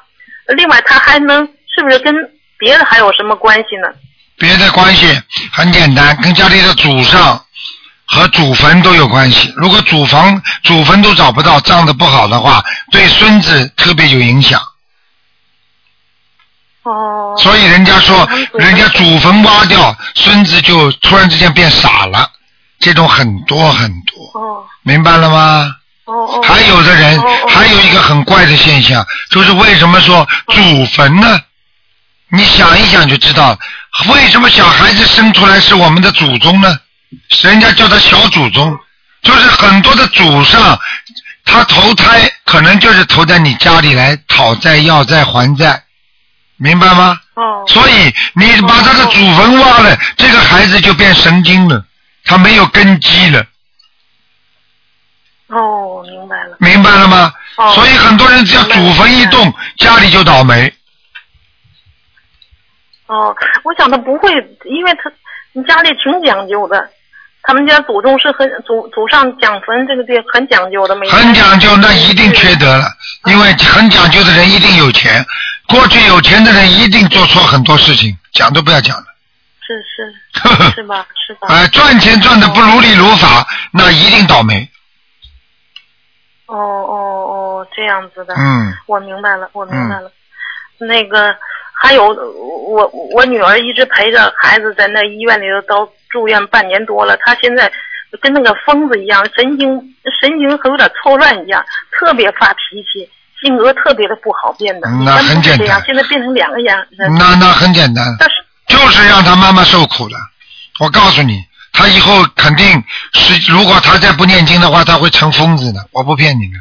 另外，他还能是不是跟别的还有什么关系呢？别的关系很简单，跟家里的祖上和祖坟都有关系。如果祖房、祖坟都找不到，葬的不好的话，对孙子特别有影响。哦。所以人家说人家祖坟挖掉，孙子就突然之间变傻了，这种很多很多，哦明白了吗？哦哦。还有的人还有一个很怪的现象，就是为什么说祖坟呢？你想一想就知道了，为什么小孩子生出来是我们的祖宗呢？人家叫他小祖宗，就是很多的祖上，他投胎可能就是投在你家里来讨债、要债、还债，明白吗？哦。所以你把他的祖坟挖了，这个孩子就变神经了，他没有根基了。哦，明白了。明白了吗？哦所以很多人只要祖坟一动，家里就倒霉。哦，我想他不会，因为他你家里挺讲究的，他们家祖宗是很祖祖上讲坟这个地很讲究的，每天很讲究，那一定缺德了，因为很讲究的人一定有钱，过去有钱的人一定做错很多事情，讲都不要讲了。是是 是吧是吧？哎，赚钱赚的不如理如法，那一定倒霉。哦哦哦，这样子的。嗯。我明白了，我明白了。那个还有我我女儿一直陪着孩子在那医院里头都住院半年多了，他现在跟那个疯子一样，神经神经和有点错乱一样，特别发脾气，性格特别的不好变得。嗯那很简单现在变成两个样。那那很简单，但是就是让他妈妈受苦了。我告诉你，他以后肯定是，如果他再不念经的话，他会成疯子的。我不骗你的。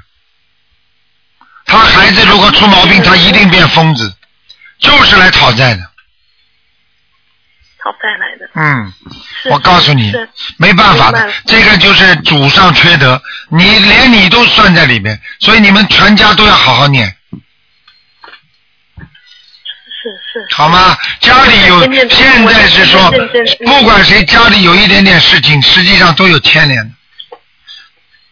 他孩子如果出毛病，他一定变疯子，就是来讨债的。嗯，我告诉你，没办法的这个就是祖上缺德，你连你都算在里面，所以你们全家都要好好念，是是。好吗？家里有现在是说不管谁家里有一点点事情，实际上都有牵连的。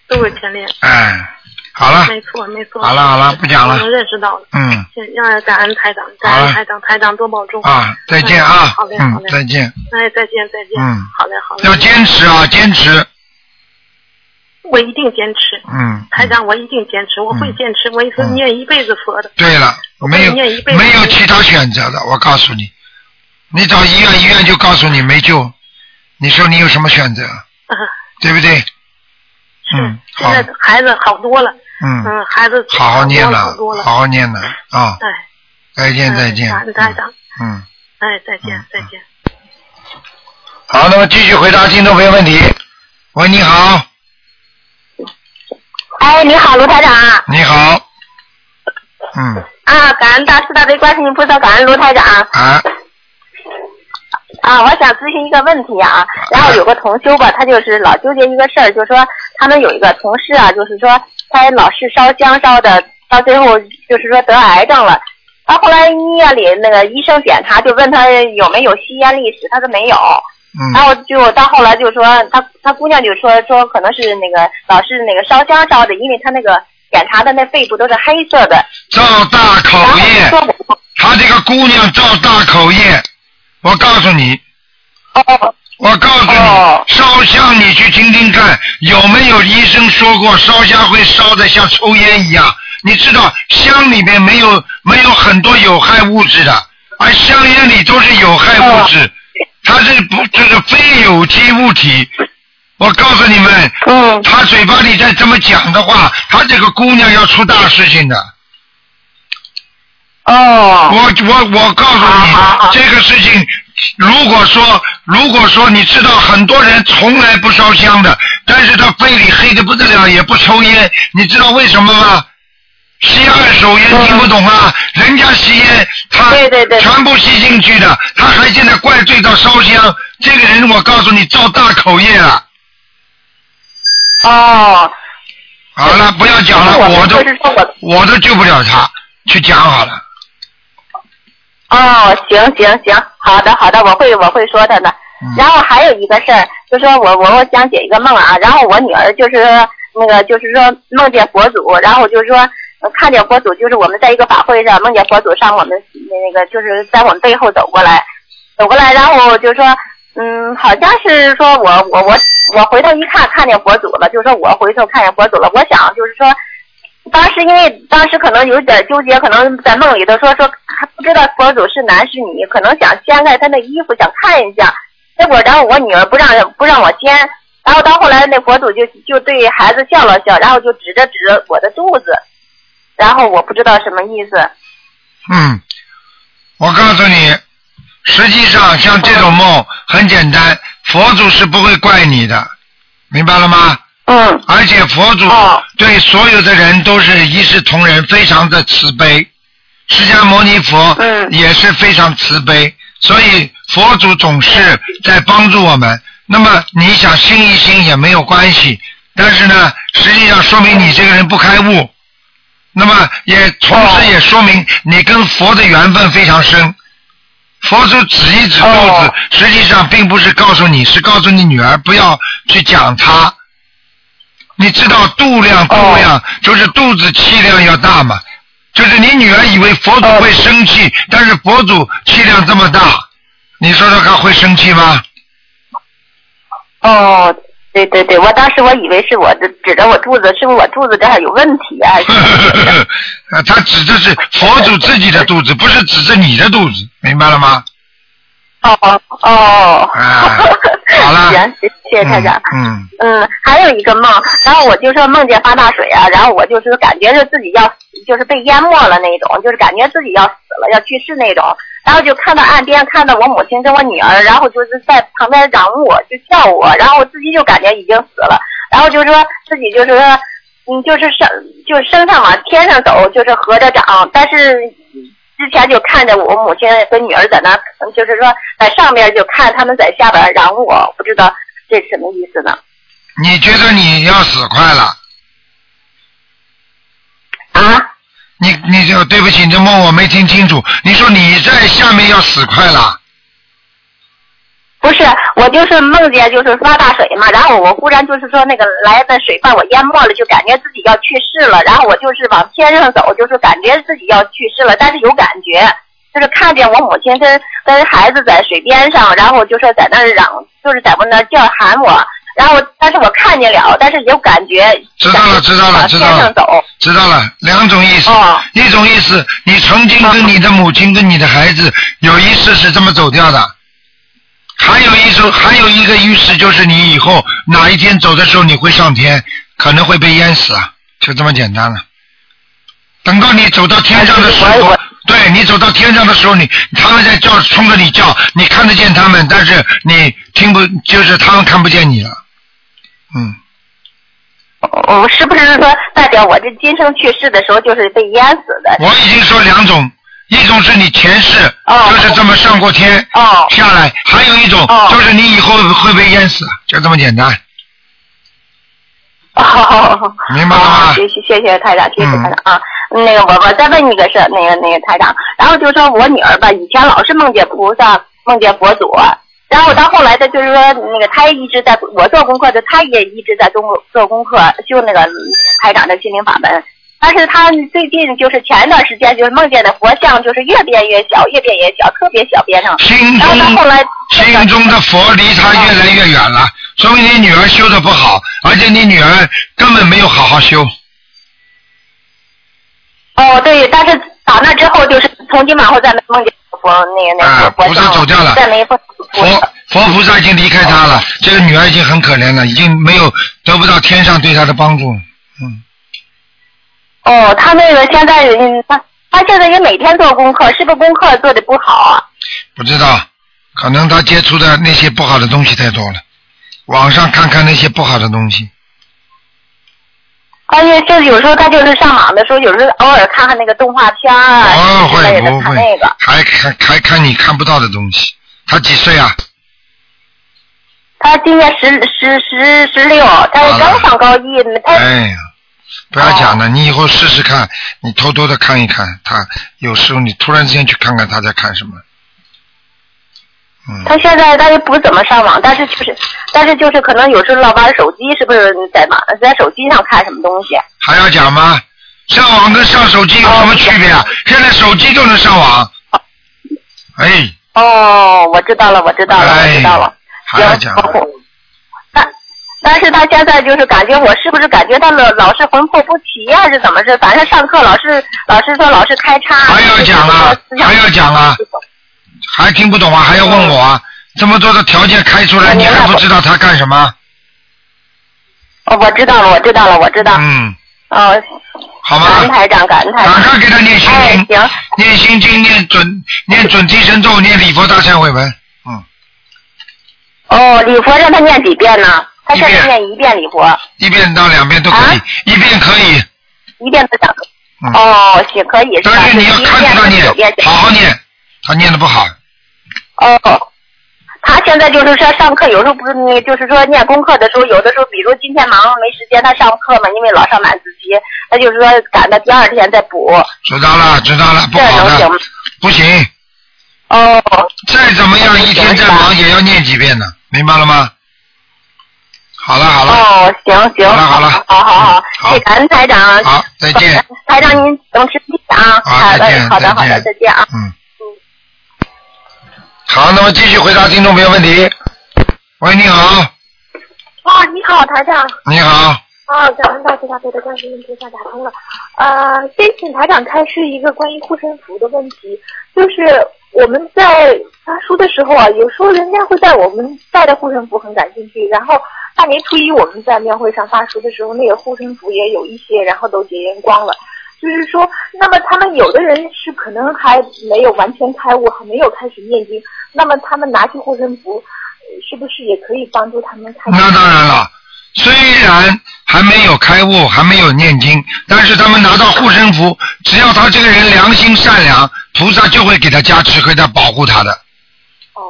都有牵连。哎，好了，没错没错。好了好了不讲了我能认识到了。嗯先让感恩台长，感恩台长，台长多保重。啊，再见啊哎好嘞，好嗯，嘞。再见，哎，再见再见。嗯好嘞好嘞。要坚持啊，坚持，我一定坚持。嗯。台长，我一定坚持，我会嗯坚持，我是念一辈子佛的。对了，没有念一辈子没有其他选择的，我告诉你，你找医院，医院就告诉你没救，你说你有什么选择，啊，对不对？是嗯，好，现在孩子好多了，嗯，嗯，孩子好好念了了，好好好念了啊！哎，再见，嗯再见。感恩台长，嗯，哎，再见嗯，再见。好，那么继续回答听众朋友问题。喂，你好，哎，你好，卢台长。你好，嗯，啊，感恩大慈大悲观世音菩萨，感恩卢台长。啊，啊，我想咨询一个问题啊，然后有个同修吧，他就是老纠结一个事儿，就是说他们有一个同事啊，就是说他老是烧香烧的，到最后就是说得癌症了。他后来医院里那个医生检查，就问他有没有吸烟历史，他说没有。然嗯，后就到后来就说他他姑娘就说说可能是那个老是那个烧香烧的，因为他那个检查的那肺部都是黑色的。赵大口然后就业，他这个姑娘赵大口业，我告诉你，哦我告诉你，哦烧香你去听听看，有没有医生说过烧香会烧的像抽烟一样？你知道香里面没有没有很多有害物质的，而香烟里都是有害物质，它是不就是非有机物体。我告诉你们，嗯他嘴巴里再这么讲的话，他这个姑娘要出大事情的。哦我我我告诉你，这个事情，如果说如果说你知道很多人从来不烧香的，但是他肺里黑的不得了，也不抽烟，你知道为什么吗？吸二手烟听不懂啊，人家吸烟他全部吸进去的，他还现在怪罪到烧香，这个人我告诉你造大口业了。哦，好了，不要讲了，我我都我都救不了他，去讲好了。哦，行行行，好的好的，我会我会说他的。嗯然后还有一个事儿，就说我我我想解一个梦啊，然后我女儿就是那个就是说梦见佛祖，然后就是说呃看见佛祖，就是我们在一个法会上梦见佛祖上我们那个就是在我们背后走过来，走过来，然后就说嗯，好像是说我我我我回头一看看见佛祖了，就是说我回头看见佛祖了，我想就是说。当时因为当时可能有点纠结，可能在梦里头说说还不知道佛祖是男是女，可能想掀开他那衣服想看一下，结果然后我女儿不让不让我掀，然后到后来那佛祖就就对孩子笑了笑，然后就指着指着我的肚子，然后我不知道什么意思。嗯，我告诉你，实际上像这种梦很简单，佛祖是不会怪你的，明白了吗？嗯而且佛祖哦对所有的人都是一视同仁，非常的慈悲。释迦牟尼佛嗯也是非常慈悲，所以佛祖总是在帮助我们。那么你想信一信也没有关系，但是呢，实际上说明你这个人不开悟，那么也同时也说明你跟佛的缘分非常深。佛祖指一指肚子哦，实际上并不是告诉你，是告诉你女儿不要去讲他。你知道肚量度量、就是肚子气量要大嘛？就是你女儿以为佛祖会生气，但是佛祖气量这么大，你说说看会生气吗？哦，对对对，我当时我以为是我的指着我肚子，是不是我肚子这儿有问题啊？他指的是佛祖自己的肚子，不是指着你的肚子，明白了吗？哦哦哦，啊好了行，谢谢台长。嗯嗯，还有一个梦，然后我就说梦见发大水啊，然后我就是感觉是自己要就是被淹没了那种，就是感觉自己要死了要去世那种，然后就看到岸边看到我母亲跟我女儿，然后就是在旁边嚷我，就叫我，然后我自己就感觉已经死了，然后就说自己就是说，嗯，就是升就是升上往天上走，就是合着长，但是之前就看着我母亲和女儿在那，就是说在上面就看他们在下边嚷我，不知道这是什么意思呢？你觉得你要死快了？啊？你你就对不起，你这梦我没听清楚。你说你在下面要死快了？不是，我就是梦见就是发大水嘛，然后我忽然就是说那个来的水把我淹没了，就感觉自己要去世了，然后我就是往天上走，就是感觉自己要去世了，但是有感觉，就是看见我母亲跟跟孩子在水边上，然后就说在那儿嚷，就是在我那儿叫喊我，然后但是我看见了，但是有感觉，知道了，知道了，知道了知道了。两种意思，哦一种意思，你曾经跟你的母亲跟你的孩子有一次是这么走掉的。还有一种，还有一个意思就是你以后哪一天走的时候你会上天，可能会被淹死啊，就这么简单了。等到你走到天上的时候对你走到天上的时候，你他们在叫冲着你叫，你看得见他们，但是你听不，就是他们看不见你了。嗯，嗯，是不是说代表我这今生去世的时候就是被淹死的？我已经说两种，一种是你前世哦就是这么上过天哦下来，还有一种哦就是你以后会被淹死，就这么简单。哦，明白了吗谢谢谢谢台长，谢谢嗯台长啊。那个我我再问你个事，那个那个台长，然后就说我女儿吧，以前老是梦见菩萨，梦见佛祖，然后到后来的就是说那个她也一直在我做功课的，她也一直在做做功课，修那个那个台长的心灵法门。但是她最近就是前一段时间就是梦见的佛像，就是越变越小，越变越小，特别小边上。心然后到后来心中的佛离她越来越远了，说明你女儿修的不好，而且你女儿根本没有好好修。哦，对，但是打那之后，就是从今往后再没梦见佛那个那啊个佛菩萨走掉了再没佛佛佛菩萨已经离开他了，这个女儿已经很可怜了，已经没有得不到天上对她的帮助。嗯，哦，他那个现在嗯，他他现在也每天做功课，是不是功课做的不好啊？不知道，可能他接触的那些不好的东西太多了，网上看看那些不好的东西。而且就是有时候他就是上网的时候，有时候偶尔看看那个动画片啊哦，之类的，会不会看那个。还看还看你看不到的东西？他几岁啊？他今年十十十十六，他刚上高一，他哎呀，不要讲了，哦你以后试试看，你偷偷的看一看，他有时候你突然之间去看看他在看什么。嗯，他现在他也不怎么上网，但是就是但是就是可能有时候老玩手机，是不是在网在手机上看什么东西？还要讲吗？上网跟上手机有什么区别啊？现在手机都能上网。哎，哦，我知道了，我知道了，我知道了。还要讲？但但是他现在就是感觉我是不是感觉他老老是魂魄不齐呀、是怎么是？反正上课老是老师说老是开叉。还要讲啊还要讲啊还听不懂啊？还要问我啊？这么多的条件开出来，你还不知道他干什么？哦，我知道了，我知道了，我知道。嗯，哦，好感恩吗？台长，感恩台长。赶快给他念心哎，经，行，念心经，念准，念准提神咒，念礼佛大忏悔文。嗯，哦，礼佛让他念几遍呢？他现在念一遍礼佛，一遍到两遍都可以，啊一遍可以。一遍不讲。嗯哦，行，可以？但是你要看着他念，好好念。他念的不好，哦，他现在就是说上课，有时候不是那，就是说念功课的时候，有的时候，比如今天忙没时间，他上课嘛，因为老上晚自习，他就是说赶到第二天再补，知道了，知道了，不这好能行吗的，？不行。哦，再怎么样，一天再忙也要念几遍呢，明白了吗？好了好了，哦，行行，好了好了好好好，好谢谢感恩台长，好，再见。台长您等身体啊，好再见好的好的，再见啊。嗯。好，那么继续回答听众朋友问题。喂，你好，啊，你好，台长。你好，啊，感恩大慈大悲的观世音菩萨打通了。呃，先请台长开示一个关于护身符的问题，就是我们在发书的时候啊，有时候人家会在我们带的护身符很感兴趣，然后大年初一我们在庙会上发书的时候，那个护身符也有一些，然后都结缘光了。就是说，那么他们有的人是可能还没有完全开悟，还没有开始念经，那么他们拿去护身符，呃是不是也可以帮助他们开？那当然了。虽然还没有开悟，还没有念经，但是他们拿到护身符，只要他这个人良心善良，菩萨就会给他加持，给他保护他的。哦。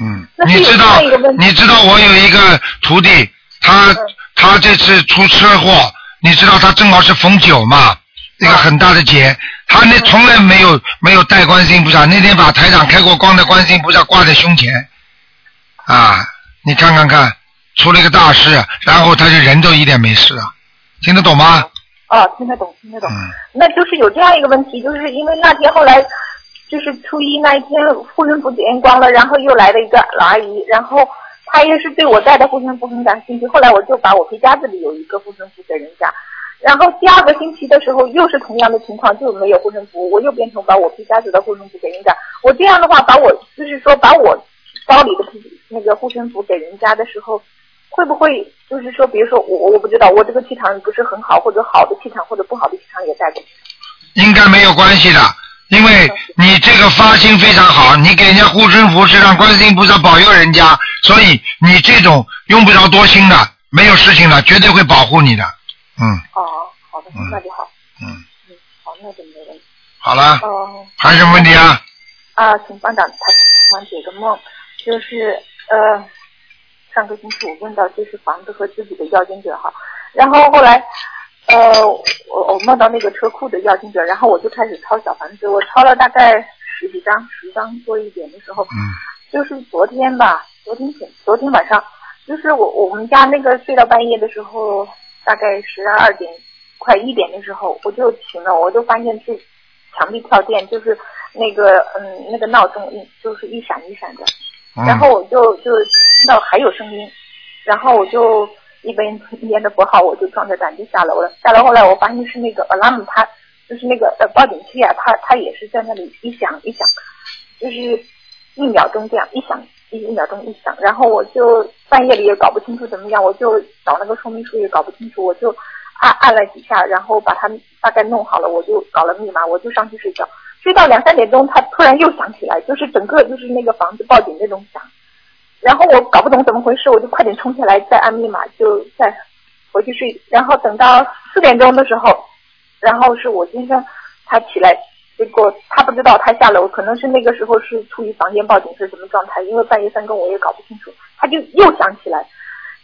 嗯，你知道你知道我有一个徒弟，他、他这次出车祸，你知道他正好是逢九嘛，一个很大的劫，他那从来没有没有带观世音菩萨，那天把台长开过光的观世音菩萨挂在胸前，啊，你看看看，出了一个大事，然后他就人都一点没事了，听得懂吗？哦，听得懂，听得懂。嗯那就是有这样一个问题，就是因为那天后来就是初一那一天护身符点光了，然后又来了一个老阿姨，然后她也是对我带的护身符很感兴趣，后来我就把我回家这里有一个护身符给人家。然后第二个星期的时候，又是同样的情况，就没有护身符，我又变成把我皮夹子的护身符给人家。我这样的话，把我就是说把我包里的那个护身符给人家的时候，会不会就是说，比如说我我不知道，我这个气场不是很好，或者好的气场或者不好的气场也带过去。应该没有关系的，因为你这个发心非常好，你给人家护身符是让观世音菩萨保佑人家，所以你这种用不着多心的，没有事情的，绝对会保护你的。嗯。哦，好的，嗯。那就好。嗯，嗯，好，那就没问题。好了，哦、还有什么问题啊？啊，请班长台长帮忙解个梦，就是呃，上个星期我问到就是房子和自己的要经者哈，然后后来呃，我我梦到那个车库的要经者，然后我就开始抄小房子，我抄了大概十几张，十张多一点的时候，嗯。就是昨天吧，昨天前昨天晚上，就是我我们家那个睡到半夜的时候，大概十二点快一点的时候，我就醒了，我就发现是墙壁跳电，就是那个嗯那个闹钟一就是一闪一闪的，嗯然后我就就听到还有声音，然后我就一边一边的拨号，我就壮着胆就下楼了。下楼后来我发现是那个 alarm，它就是那个呃报警器啊，它它也是在那里一响一响，就是一秒钟这样一响一一秒钟一响，然后我就半夜里也搞不清楚怎么样，我就找那个说明书也搞不清楚，我就按按了几下，然后把它大概弄好了，我就搞了密码，我就上去睡觉。睡到两三点钟，它突然又响起来，就是整个就是那个房子报警那种响。然后我搞不懂怎么回事，我就快点冲下来再按密码，就再回去睡。然后等到四点钟的时候，然后是我先生他起来，结果他不知道他下楼，可能是那个时候是处于房间报警是什么状态，因为半夜三更我也搞不清楚，他就又想起来。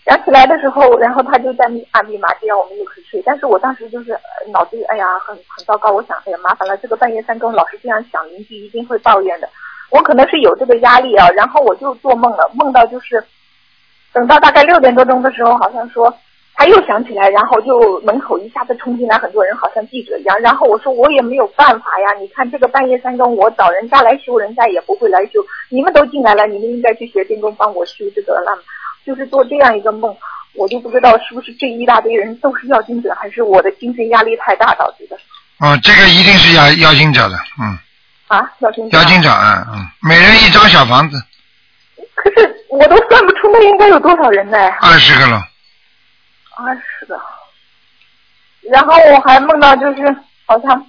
想起来的时候，然后他就在按密码，这样我们就可以睡。但是我当时就是脑子里哎呀很很糟糕，我想哎呀麻烦了，这个半夜三更老是这样想，邻居一定会抱怨的。我可能是有这个压力啊，然后我就做梦了，梦到就是等到大概六点多钟的时候，好像说他又想起来，然后就门口一下子冲进来很多人，好像记者一样。然后我说我也没有办法呀，你看这个半夜三更我找人家来修，人家也不会来修。你们都进来了，你们应该去学电工帮我修这个了就是做这样一个梦，我就不知道是不是这一大堆人都是要精者，还是我的精神压力太大导致的哦，这个一定是要要精者的，嗯，啊？要精者？要经者，嗯嗯，每人一张小房子，可是我都算不出那应该有多少人呢？二十个了，二十个。然后我还梦到就是好像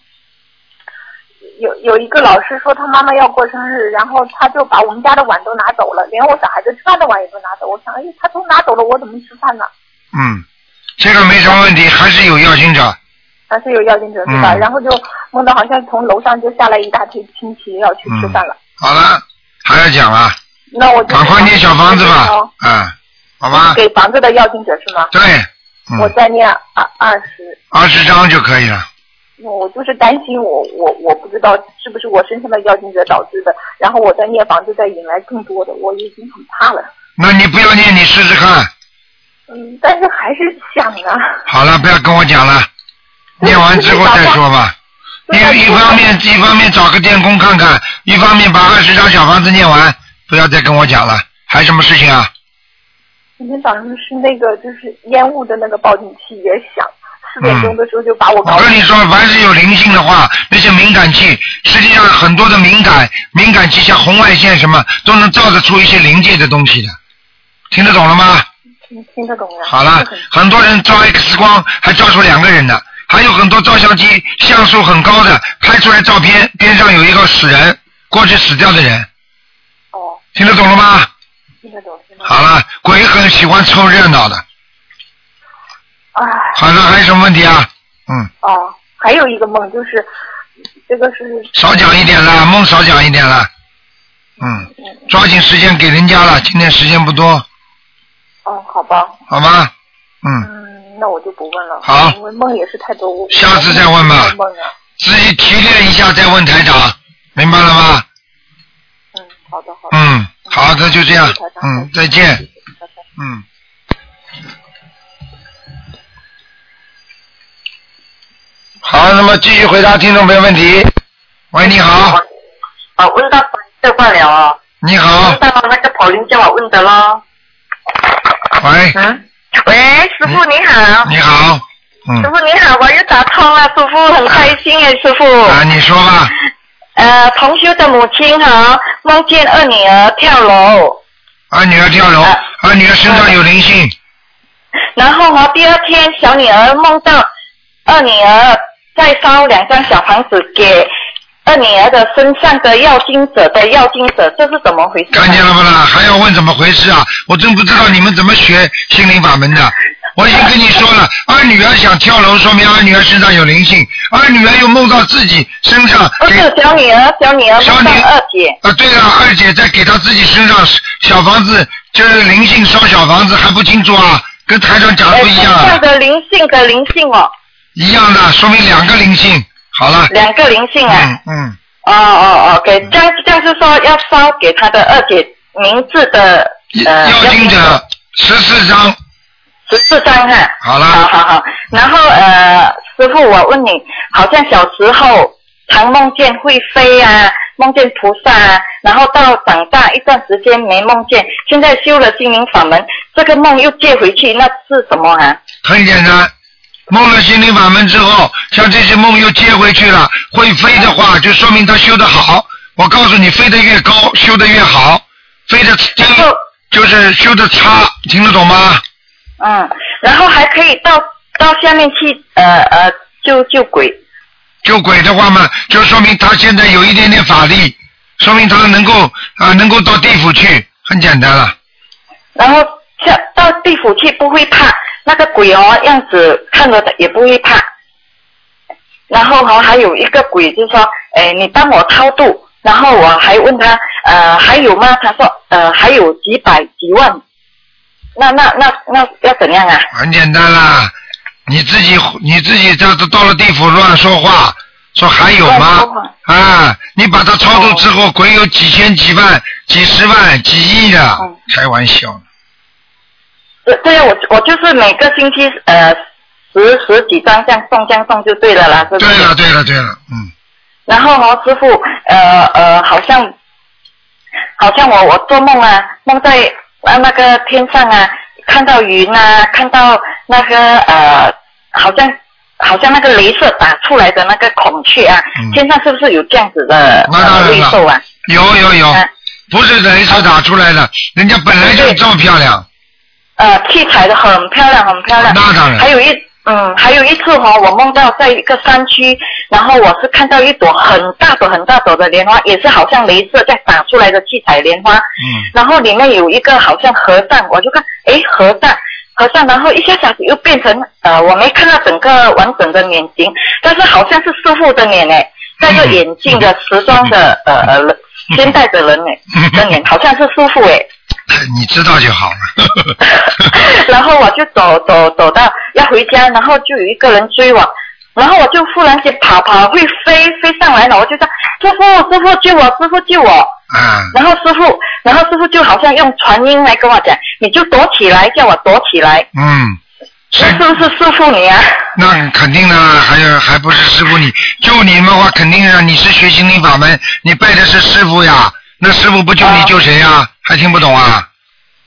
有有一个老师说他妈妈要过生日，然后他就把我们家的碗都拿走了，连我小孩子吃饭的碗也都拿走。我想，哎，他都拿走了，我怎么吃饭呢？嗯，这个没什么问题，还是有要经者，还是有要经者是吧？嗯然后就梦到好像从楼上就下来一大堆亲戚要去吃饭了。好了，还要讲啊，那我就赶快念小房子吧哦，嗯，好吧，给房子的要经者是吗？对，我嗯，再念二二十。二十张就可以了，我就是担心我我我不知道是不是我身上的要经者导致的，然后我在念房子再引来更多的，我已经很怕了。那你不要念，你试试看，嗯，但是还是想啊。好了，不要跟我讲了，念完之后再说吧。一一方面一方面找个电工看看，一方面把二十张小房子念完，不要再跟我讲了。还有什么事情啊？今天早上是那个就是烟雾的那个报警器也响，四点钟的时候就把我搞我跟你说，凡是有灵性的话，那些敏感器，实际上很多的敏感敏感器，像红外线什么，都能照得出一些临界的东西的。听得懂了吗？听听得懂了。好了很，很多人照 X 光还照出两个人的，还有很多照相机像素很高的，拍出来照片边上有一个死人，过去死掉的人，哦，听得懂了吗？好了，鬼很喜欢凑热闹的。哎，好了，还有什么问题啊？嗯，哦，还有一个梦就是这个是少讲一点了，梦少讲一点了。嗯，抓紧时间给人家了，今天时间不多，哦，好吧，好吧？嗯，嗯，那我就不问了。好因为梦也是太多。下次再问吧梦啊。自己提炼一下再问台长，明白了吗？嗯，好的好的。嗯，好的，就这样嗯，再见，嗯。好，那么继续回答听众朋友问题。喂，你好，啊，问到这罢了哦。你好问，到那个跑林叫我问的喽。喂，嗯。喂，师傅你好。你好，嗯师，傅你好，我又打通了，师傅很开心哎，师傅。啊，你说吧，呃，同修的母亲哈，梦见二女儿跳楼，二女儿跳楼，啊二女儿身上有灵性，然后哈，第二天小女儿梦到二女儿在烧两张小房子给二女儿的身上的要经者的要经者，这是怎么回事？看见了不啦？还要问怎么回事啊？我真不知道你们怎么学心灵法门的。我已经跟你说了，二女儿想跳楼，说明二女儿身上有灵性。二女儿又梦到自己身上不是小女儿，小女儿梦到小女二姐。啊，对了，二姐在给她自己身上小房子，就是灵性烧小房子还不清楚啊，跟台上讲的呃，不一样的灵性的灵性哦，一样的，说明两个灵性。好了，两个灵性啊。嗯嗯，哦哦哦，给这样这样是说要烧给他的二姐名字的呃要经者十四张，十四张哈。好了好好好，然后呃，师傅，我问你，好像小时候常梦见会飞啊，梦见菩萨啊，然后到长大一段时间没梦见，现在修了心灵法门，这个梦又借回去，那是什么啊？很简单。梦了心灵法门之后，像这些梦又接回去了，会飞的话，就说明他修得好。我告诉你，飞得越高，修得越好；飞得低，就是修得差。听得懂吗？嗯，然后还可以到到下面去呃呃救救鬼。救鬼的话嘛，就说明他现在有一点点法力，说明他能够啊、能够到地府去，很简单了。然后下到地府去不会怕，那个鬼哦样子看着也不会怕。然后哈、还有一个鬼就说，哎，你帮我超度。然后我还问他，呃，还有吗？他说，呃，还有几百几万。那那那那要怎样啊？很简单啦，你自己你自己这都到了地府乱说话，说还有吗？啊，你把它超度之后，鬼有几千、几万、几十万、几亿的，嗯开玩笑。对对啊，我我就是每个星期呃十十几张这样送这样送就对了啦？对了，对了，对了，嗯，然后哦，师傅，呃呃，好像好像我我做梦啊，梦在啊那个天上啊，看到云啊，看到那个呃，好像好像那个镭射打出来的那个孔雀啊，嗯天上是不是有这样子的那当呃然了瑞兽啊？有有有，啊不是镭射打出来的，人家本来就这么漂亮。呃，器材的很漂亮，很漂亮。那当然还有一嗯，还有一次哈、我梦到在一个山区，然后我是看到一朵很大朵、很大朵的莲花，也是好像镭射在打出来的七彩莲花。嗯，然后里面有一个好像和尚，我就看，诶，和尚，和尚，然后一下下子又变成呃，我没看到整个完整的脸型，但是好像是师傅的脸诶，戴着眼镜的时装的呃呃人现代的人诶的脸，好像是师傅诶。你知道就好了。然后我就走走走到要回家，然后就有一个人追我，然后我就忽然间跑跑会飞飞上来了，我就说师傅师傅救我师傅救我，啊，然后师傅然后师傅就好像用传音来跟我讲，你就躲起来，叫我躲起来，嗯，是不是师傅你啊？那肯定的，还有还不是师傅你救你的话，肯定啊，你是学心灵法门，你拜的是师傅呀，那师傅不救你啊救谁呀？还听不懂啊？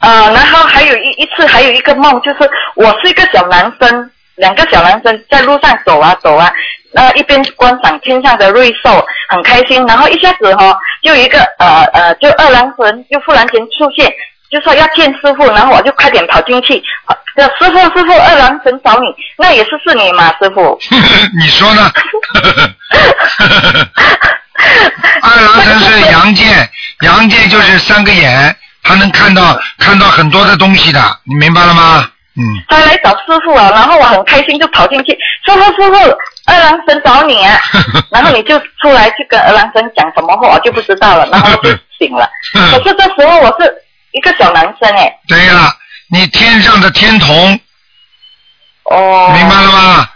呃，然后还有一一次，还有一个梦，就是我是一个小男生，两个小男生在路上走啊走啊，那一边观赏天上的瑞兽，很开心。然后一下子哈、哦，就一个呃呃，就二郎神就忽然间出现，就说要见师傅，然后我就快点跑进去，呃师傅师傅，二郎神找你，那也是是你嘛，师傅。你说呢？二郎神是阳剑，阳剑就是三个眼，他能看到看到很多的东西的，你明白了吗？嗯，他来找师傅啊，然后我很开心就跑进去，师傅师傅，二郎神找你啊，然后你就出来去跟二郎神讲什么话，我就不知道了，然后就醒了。可是这时候我是一个小男生哎，对了，你天上的天童，哦，明白了吗？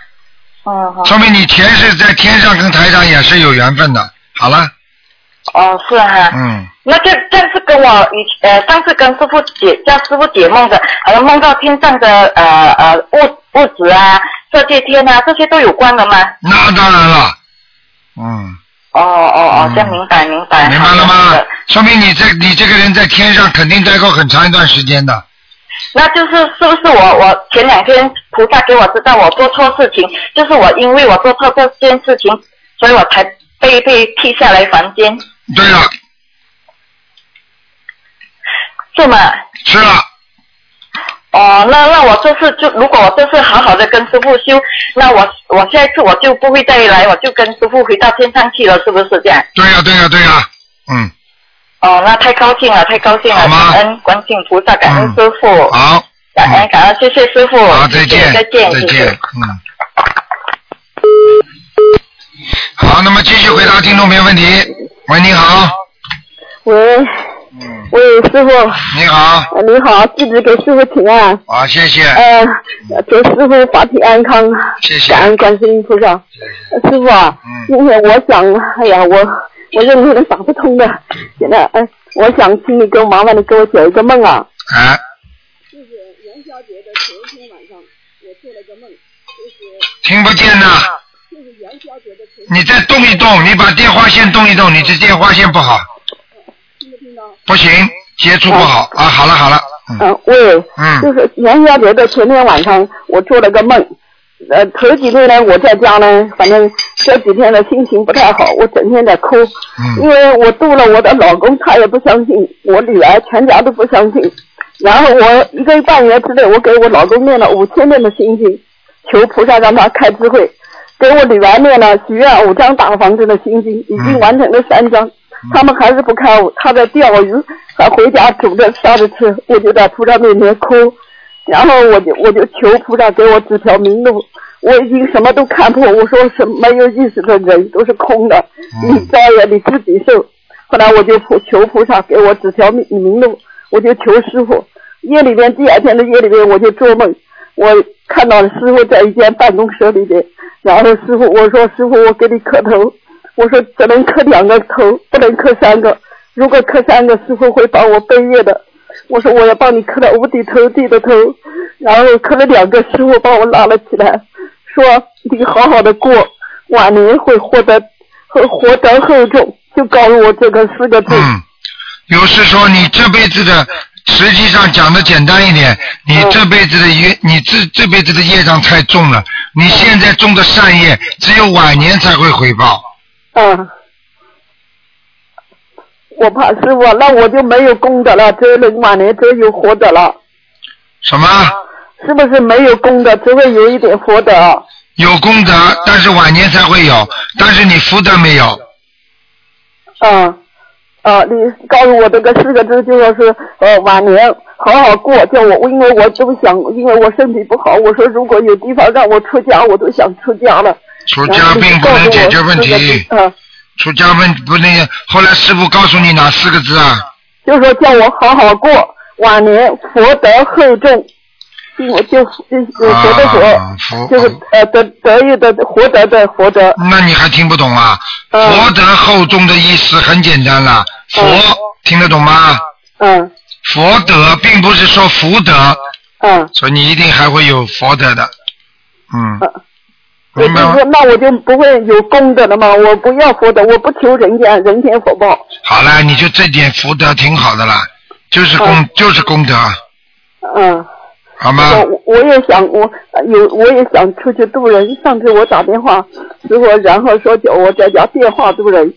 嗯，好说明你前世在天上跟台长也是有缘分的。好了，哦是哈，嗯，那这这是跟我以呃上次跟师傅解叫师傅解梦的，好像梦到天上的呃呃物物质啊、色界天啊这些都有关的吗？那当然了，嗯，哦哦哦，这样明白明白。明白了吗？说明你这你这个人在天上肯定待过很长一段时间的。那就是是不是我我前两天菩萨给我知道我做错事情，就是我因为我做错这件事情，所以我才被被踢下来房间，对了，是吗？是啊。哦，那那我这次就如果我这次好好的跟师傅修，那我我下一次我就不会再来，我就跟师傅回到天上去了，是不是这样？对呀、对呀、对呀、嗯，哦，那太高兴了，太高兴了，感恩观世音菩萨，感恩师傅，好，感恩感恩，谢谢师傅，好，再见，再见，再见，嗯。好，那么继续回答听众朋友问题。喂，你好，喂，喂，师傅。你好。呃你好，弟子给师傅请安。好，谢谢。呃，给师傅法体安康。谢谢。感恩观世音菩萨。呃师傅啊，今天我想，哎呀，我我任何人打不通的，现在哎，我想请你给我麻烦你给我解一个梦啊。啊，就是元宵节的前一天晚上，我做了个梦，就是听不见呢。你再动一动，你把电话线动一动，你这电话线不好。不行，接触不好啊！好了好了，嗯，喂，嗯就是元宵节的前天晚上，我做了个梦。呃，头几天呢，我在家呢，反正这几天的心情不太好，我整天在哭，因为我度了我的老公，他也不相信，我女儿全家都不相信。然后我一个半月之内，我给我老公念了五千遍的心经，求菩萨让他开智慧。给我女儿念了许愿五张大房子的心经，已经完成了三张，他们还是不开悟，他在钓鱼，还回家煮着烧着吃，我就在菩萨面前哭，然后我就我就求菩萨给我指条明路，我已经什么都看破，我说什没有意识的人都是空的，你造业你自己受。后来我就求求菩萨给我指条明明路，我就求师傅。夜里边第二天的夜里边我就做梦，我看到师傅在一间办公室里边，然后师傅我说师傅我给你磕头，我说只能磕两个头，不能磕三个，如果磕三个师傅会帮我背业的。我说我要帮你磕了五体投地的头，然后磕了两个，师傅帮我拉了起来，说你好好的过，晚年会获得会获得厚重，就告诉我这个四个字。嗯，有时说你这辈子的，实际上讲的简单一点，你这辈子的业，你这这辈子的业障太重了，你现在种的善业，只有晚年才会回报。嗯，我怕师傅，那我就没有功德了，只能晚年只有福德了。什么？是不是没有功德，只会有一点福德？有功德，但是晚年才会有，但是你福德没有。嗯，呃，你告诉我这个四个字，就说是呃晚年好好过，叫我，因为我都想，因为我身体不好，我说如果有地方让我出家，我都想出家了。出家并不能解决问题。嗯，出家问不能。后来师傅告诉你哪四个字啊？就说叫我好好过，晚年福德厚重。我就就佛的佛，就是呃德德育的活德的活德。那你还听不懂啊？佛德厚重的意思很简单了，佛听得懂吗？嗯。佛德并不是说福德。嗯。所以你一定还会有佛德的，嗯。我就说，那我就不会有功德了吗？我不要福德，我不求人间人间福报。好了，你就这点福德挺好的了，就是功、就是功德。嗯。好吗？我我也想，我有我也想出去渡人。上次我打电话，师傅然后说叫我在家电话渡人。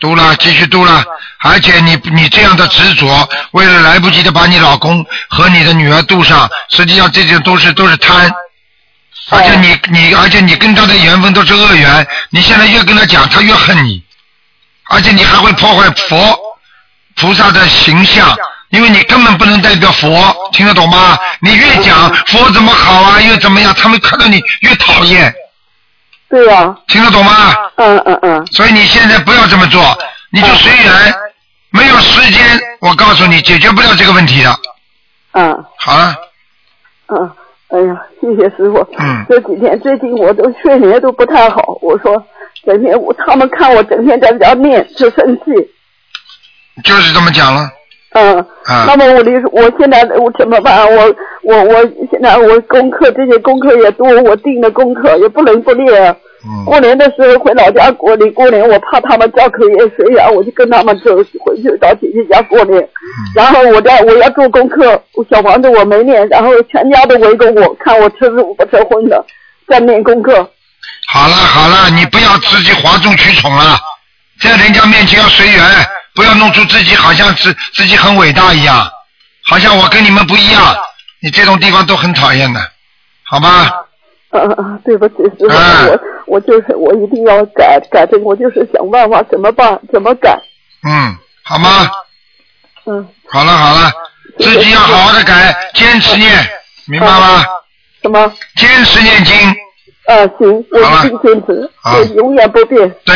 渡了，继续渡了，而且你你这样的执着，为了来不及的把你老公和你的女儿渡上，实际上这些都是都是贪。而且你你而且你跟他的缘分都是恶缘，你现在越跟他讲，他越恨你，而且你还会破坏佛菩萨的形象。因为你根本不能代表佛，听得懂吗？你越讲佛怎么好啊，又怎么样，他们看到你越讨厌。对呀、听得懂吗？嗯嗯嗯。所以你现在不要这么做，你就随缘，没有时间，我告诉你解决不了这个问题的。嗯好了，嗯，哎呀，谢谢师傅。嗯这几天最近我都睡眠都不太好，我说整天我他们看我整天在家念就生气。就是这么讲了。嗯，啊那么我的我现在我怎么办？我我我现在我功课这些功课也多，我定的功课也不能不练。嗯过年的时候回老家过年，过年我怕他们交口业随缘，我就跟他们走回去找姐姐家过年。嗯然后我在我要做功课，小房子我没念，然后全家都围着我看我吃素不吃荤的，在念功课。好了好了，你不要自己哗众取宠了，在人家面前要随缘，不要弄出自己好像自自己很伟大一样，好像我跟你们不一样，你这种地方都很讨厌的，好吧？啊啊，对不起，师傅，啊。我我就是我一定要改改正，我就是想办法怎么办怎么改。嗯，好吗？嗯，好了好了，自己要好好的改，坚持念，明白吗？什么？坚持念经。啊，行，我一定坚持，好。我永远不变。对，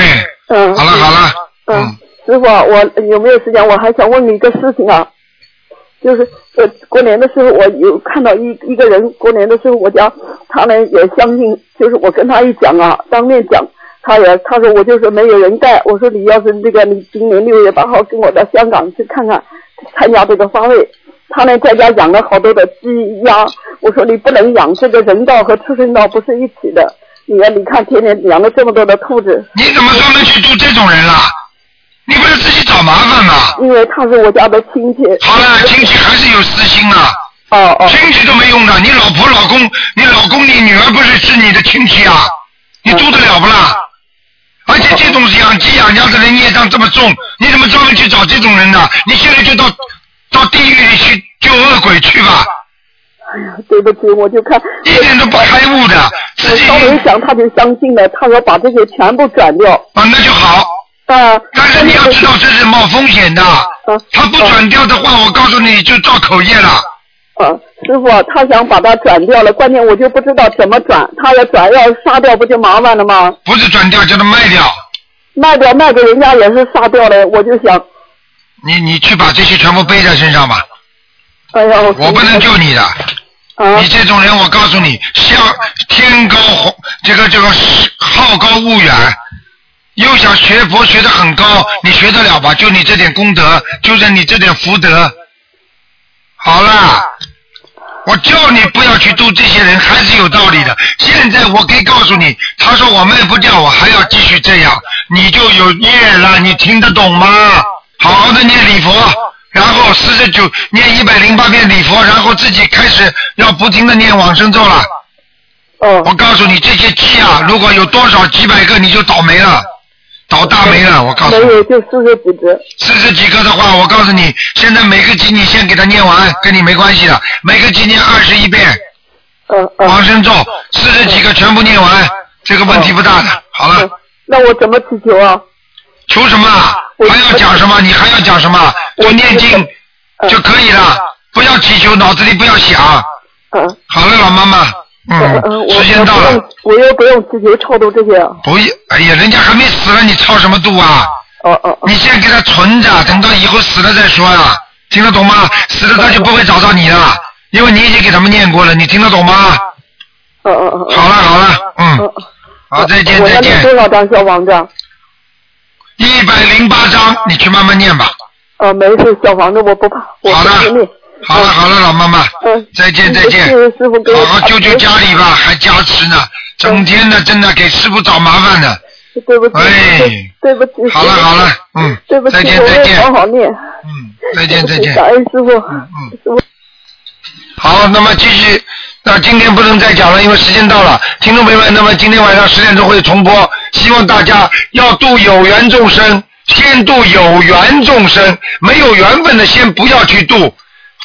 嗯。好了好了，嗯，师傅，我有没有时间？我还想问你一个事情啊，就是呃，过年的时候我有看到一一个人，过年的时候我家他呢也相信，就是我跟他一讲啊，当面讲，他也他说我就是没有人带，我说你要是这个你今年六月八号跟我到香港去看看，参加这个发位。他呢在家养了好多的鸡鸭，我说你不能养这个人道和畜生道不是一起的。你看，你看天天养了这么多的兔子，你怎么专门去住这种人啦？你不是自己找麻烦吗？因为他是我家的亲戚。好了，亲戚还是有私心啊。哦哦。亲戚都没用的，你老婆、老公、你老公、你女儿不是是你的亲戚啊？你做得了不啦？而且这种养鸡养鸭的人业障这么重，你怎么专门去找这种人呢？你现在就到到地狱里去救恶鬼去吧。哎呀，对不起，我就看一点都不开悟的，我稍微想他就相信了，他说把这些全部转掉。啊，那就好。啊。但是你要知道这是冒风险的，他不转掉的话，我告诉你就造口业了。啊，师傅，他想把它转掉了，关键我就不知道怎么转，他要转要杀掉不就麻烦了吗？不是转掉，叫他卖掉。卖掉卖给人家也是杀掉了，我就想，你你去把这些全部背在身上吧。哎呀，我我不能救你的。啊。你这种人，我告诉你，像天高，这个这个好高骛远，又想学佛学的很高，你学得了吧？就你这点功德，就是你这点福德。好了，我叫你不要去度这些人，还是有道理的。现在我可以告诉你，他说我卖不掉，我还要继续这样，你就有业了，你听得懂吗？好好的念礼佛，然后四十九念一百零八遍礼佛，然后自己开始要不停的念往生咒了。哦。我告诉你，这些鸡啊，如果有多少几百个，你就倒霉了，倒大霉了。我告诉你。没有，就四十几个。四十几个的话，我告诉你，现在每个鸡你先给他念完，跟你没关系的，每个鸡念二十一遍。嗯往生咒四十几个全部念完，这个问题不大的。好了。那我怎么祈求啊？求什么？还要讲什么？你还要讲什么？就念经就可以了，不要祈求，脑子里不要想。嗯。好了，老妈妈，嗯，时间到了，我又不用自己超度这些啊。不，哎呀，人家还没死了，你操什么度啊？哦哦。你先给他存着，等到以后死了再说呀，听得懂吗？死了他就不会找到你了，因为你已经给他们念过了，你听得懂吗？嗯嗯嗯。好了好了，嗯，好，再见我要念再见。多少张小房子啊？一百零八张，你去慢慢念吧。呃，没事，小房子我不怕，我好了不念。好了好了，老妈妈，嗯，再见再见好好救救家里吧，还加持呢，整天的真的给师傅找麻烦呢。对不起，哎，对不起。好了好了，嗯，对不起，再见再见，好好念。嗯再见再见。感恩师傅。嗯好，那么继续，那今天不能再讲了，因为时间到了。听众朋友们，那么今天晚上十点钟会重播，希望大家要度有缘众生，先度有缘众生，没有缘分的先不要去度，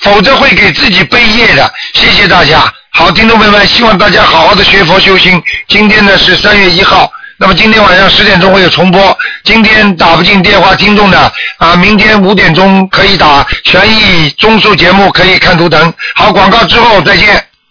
否则会给自己背业的。谢谢大家。好，听众朋友们，希望大家好好的学佛修心。今天呢是三月一号。那么今天晚上十点钟会有重播。今天打不进电话听众的啊，明天五点钟可以打权益综述节目，可以看图腾。好，广告之后再见。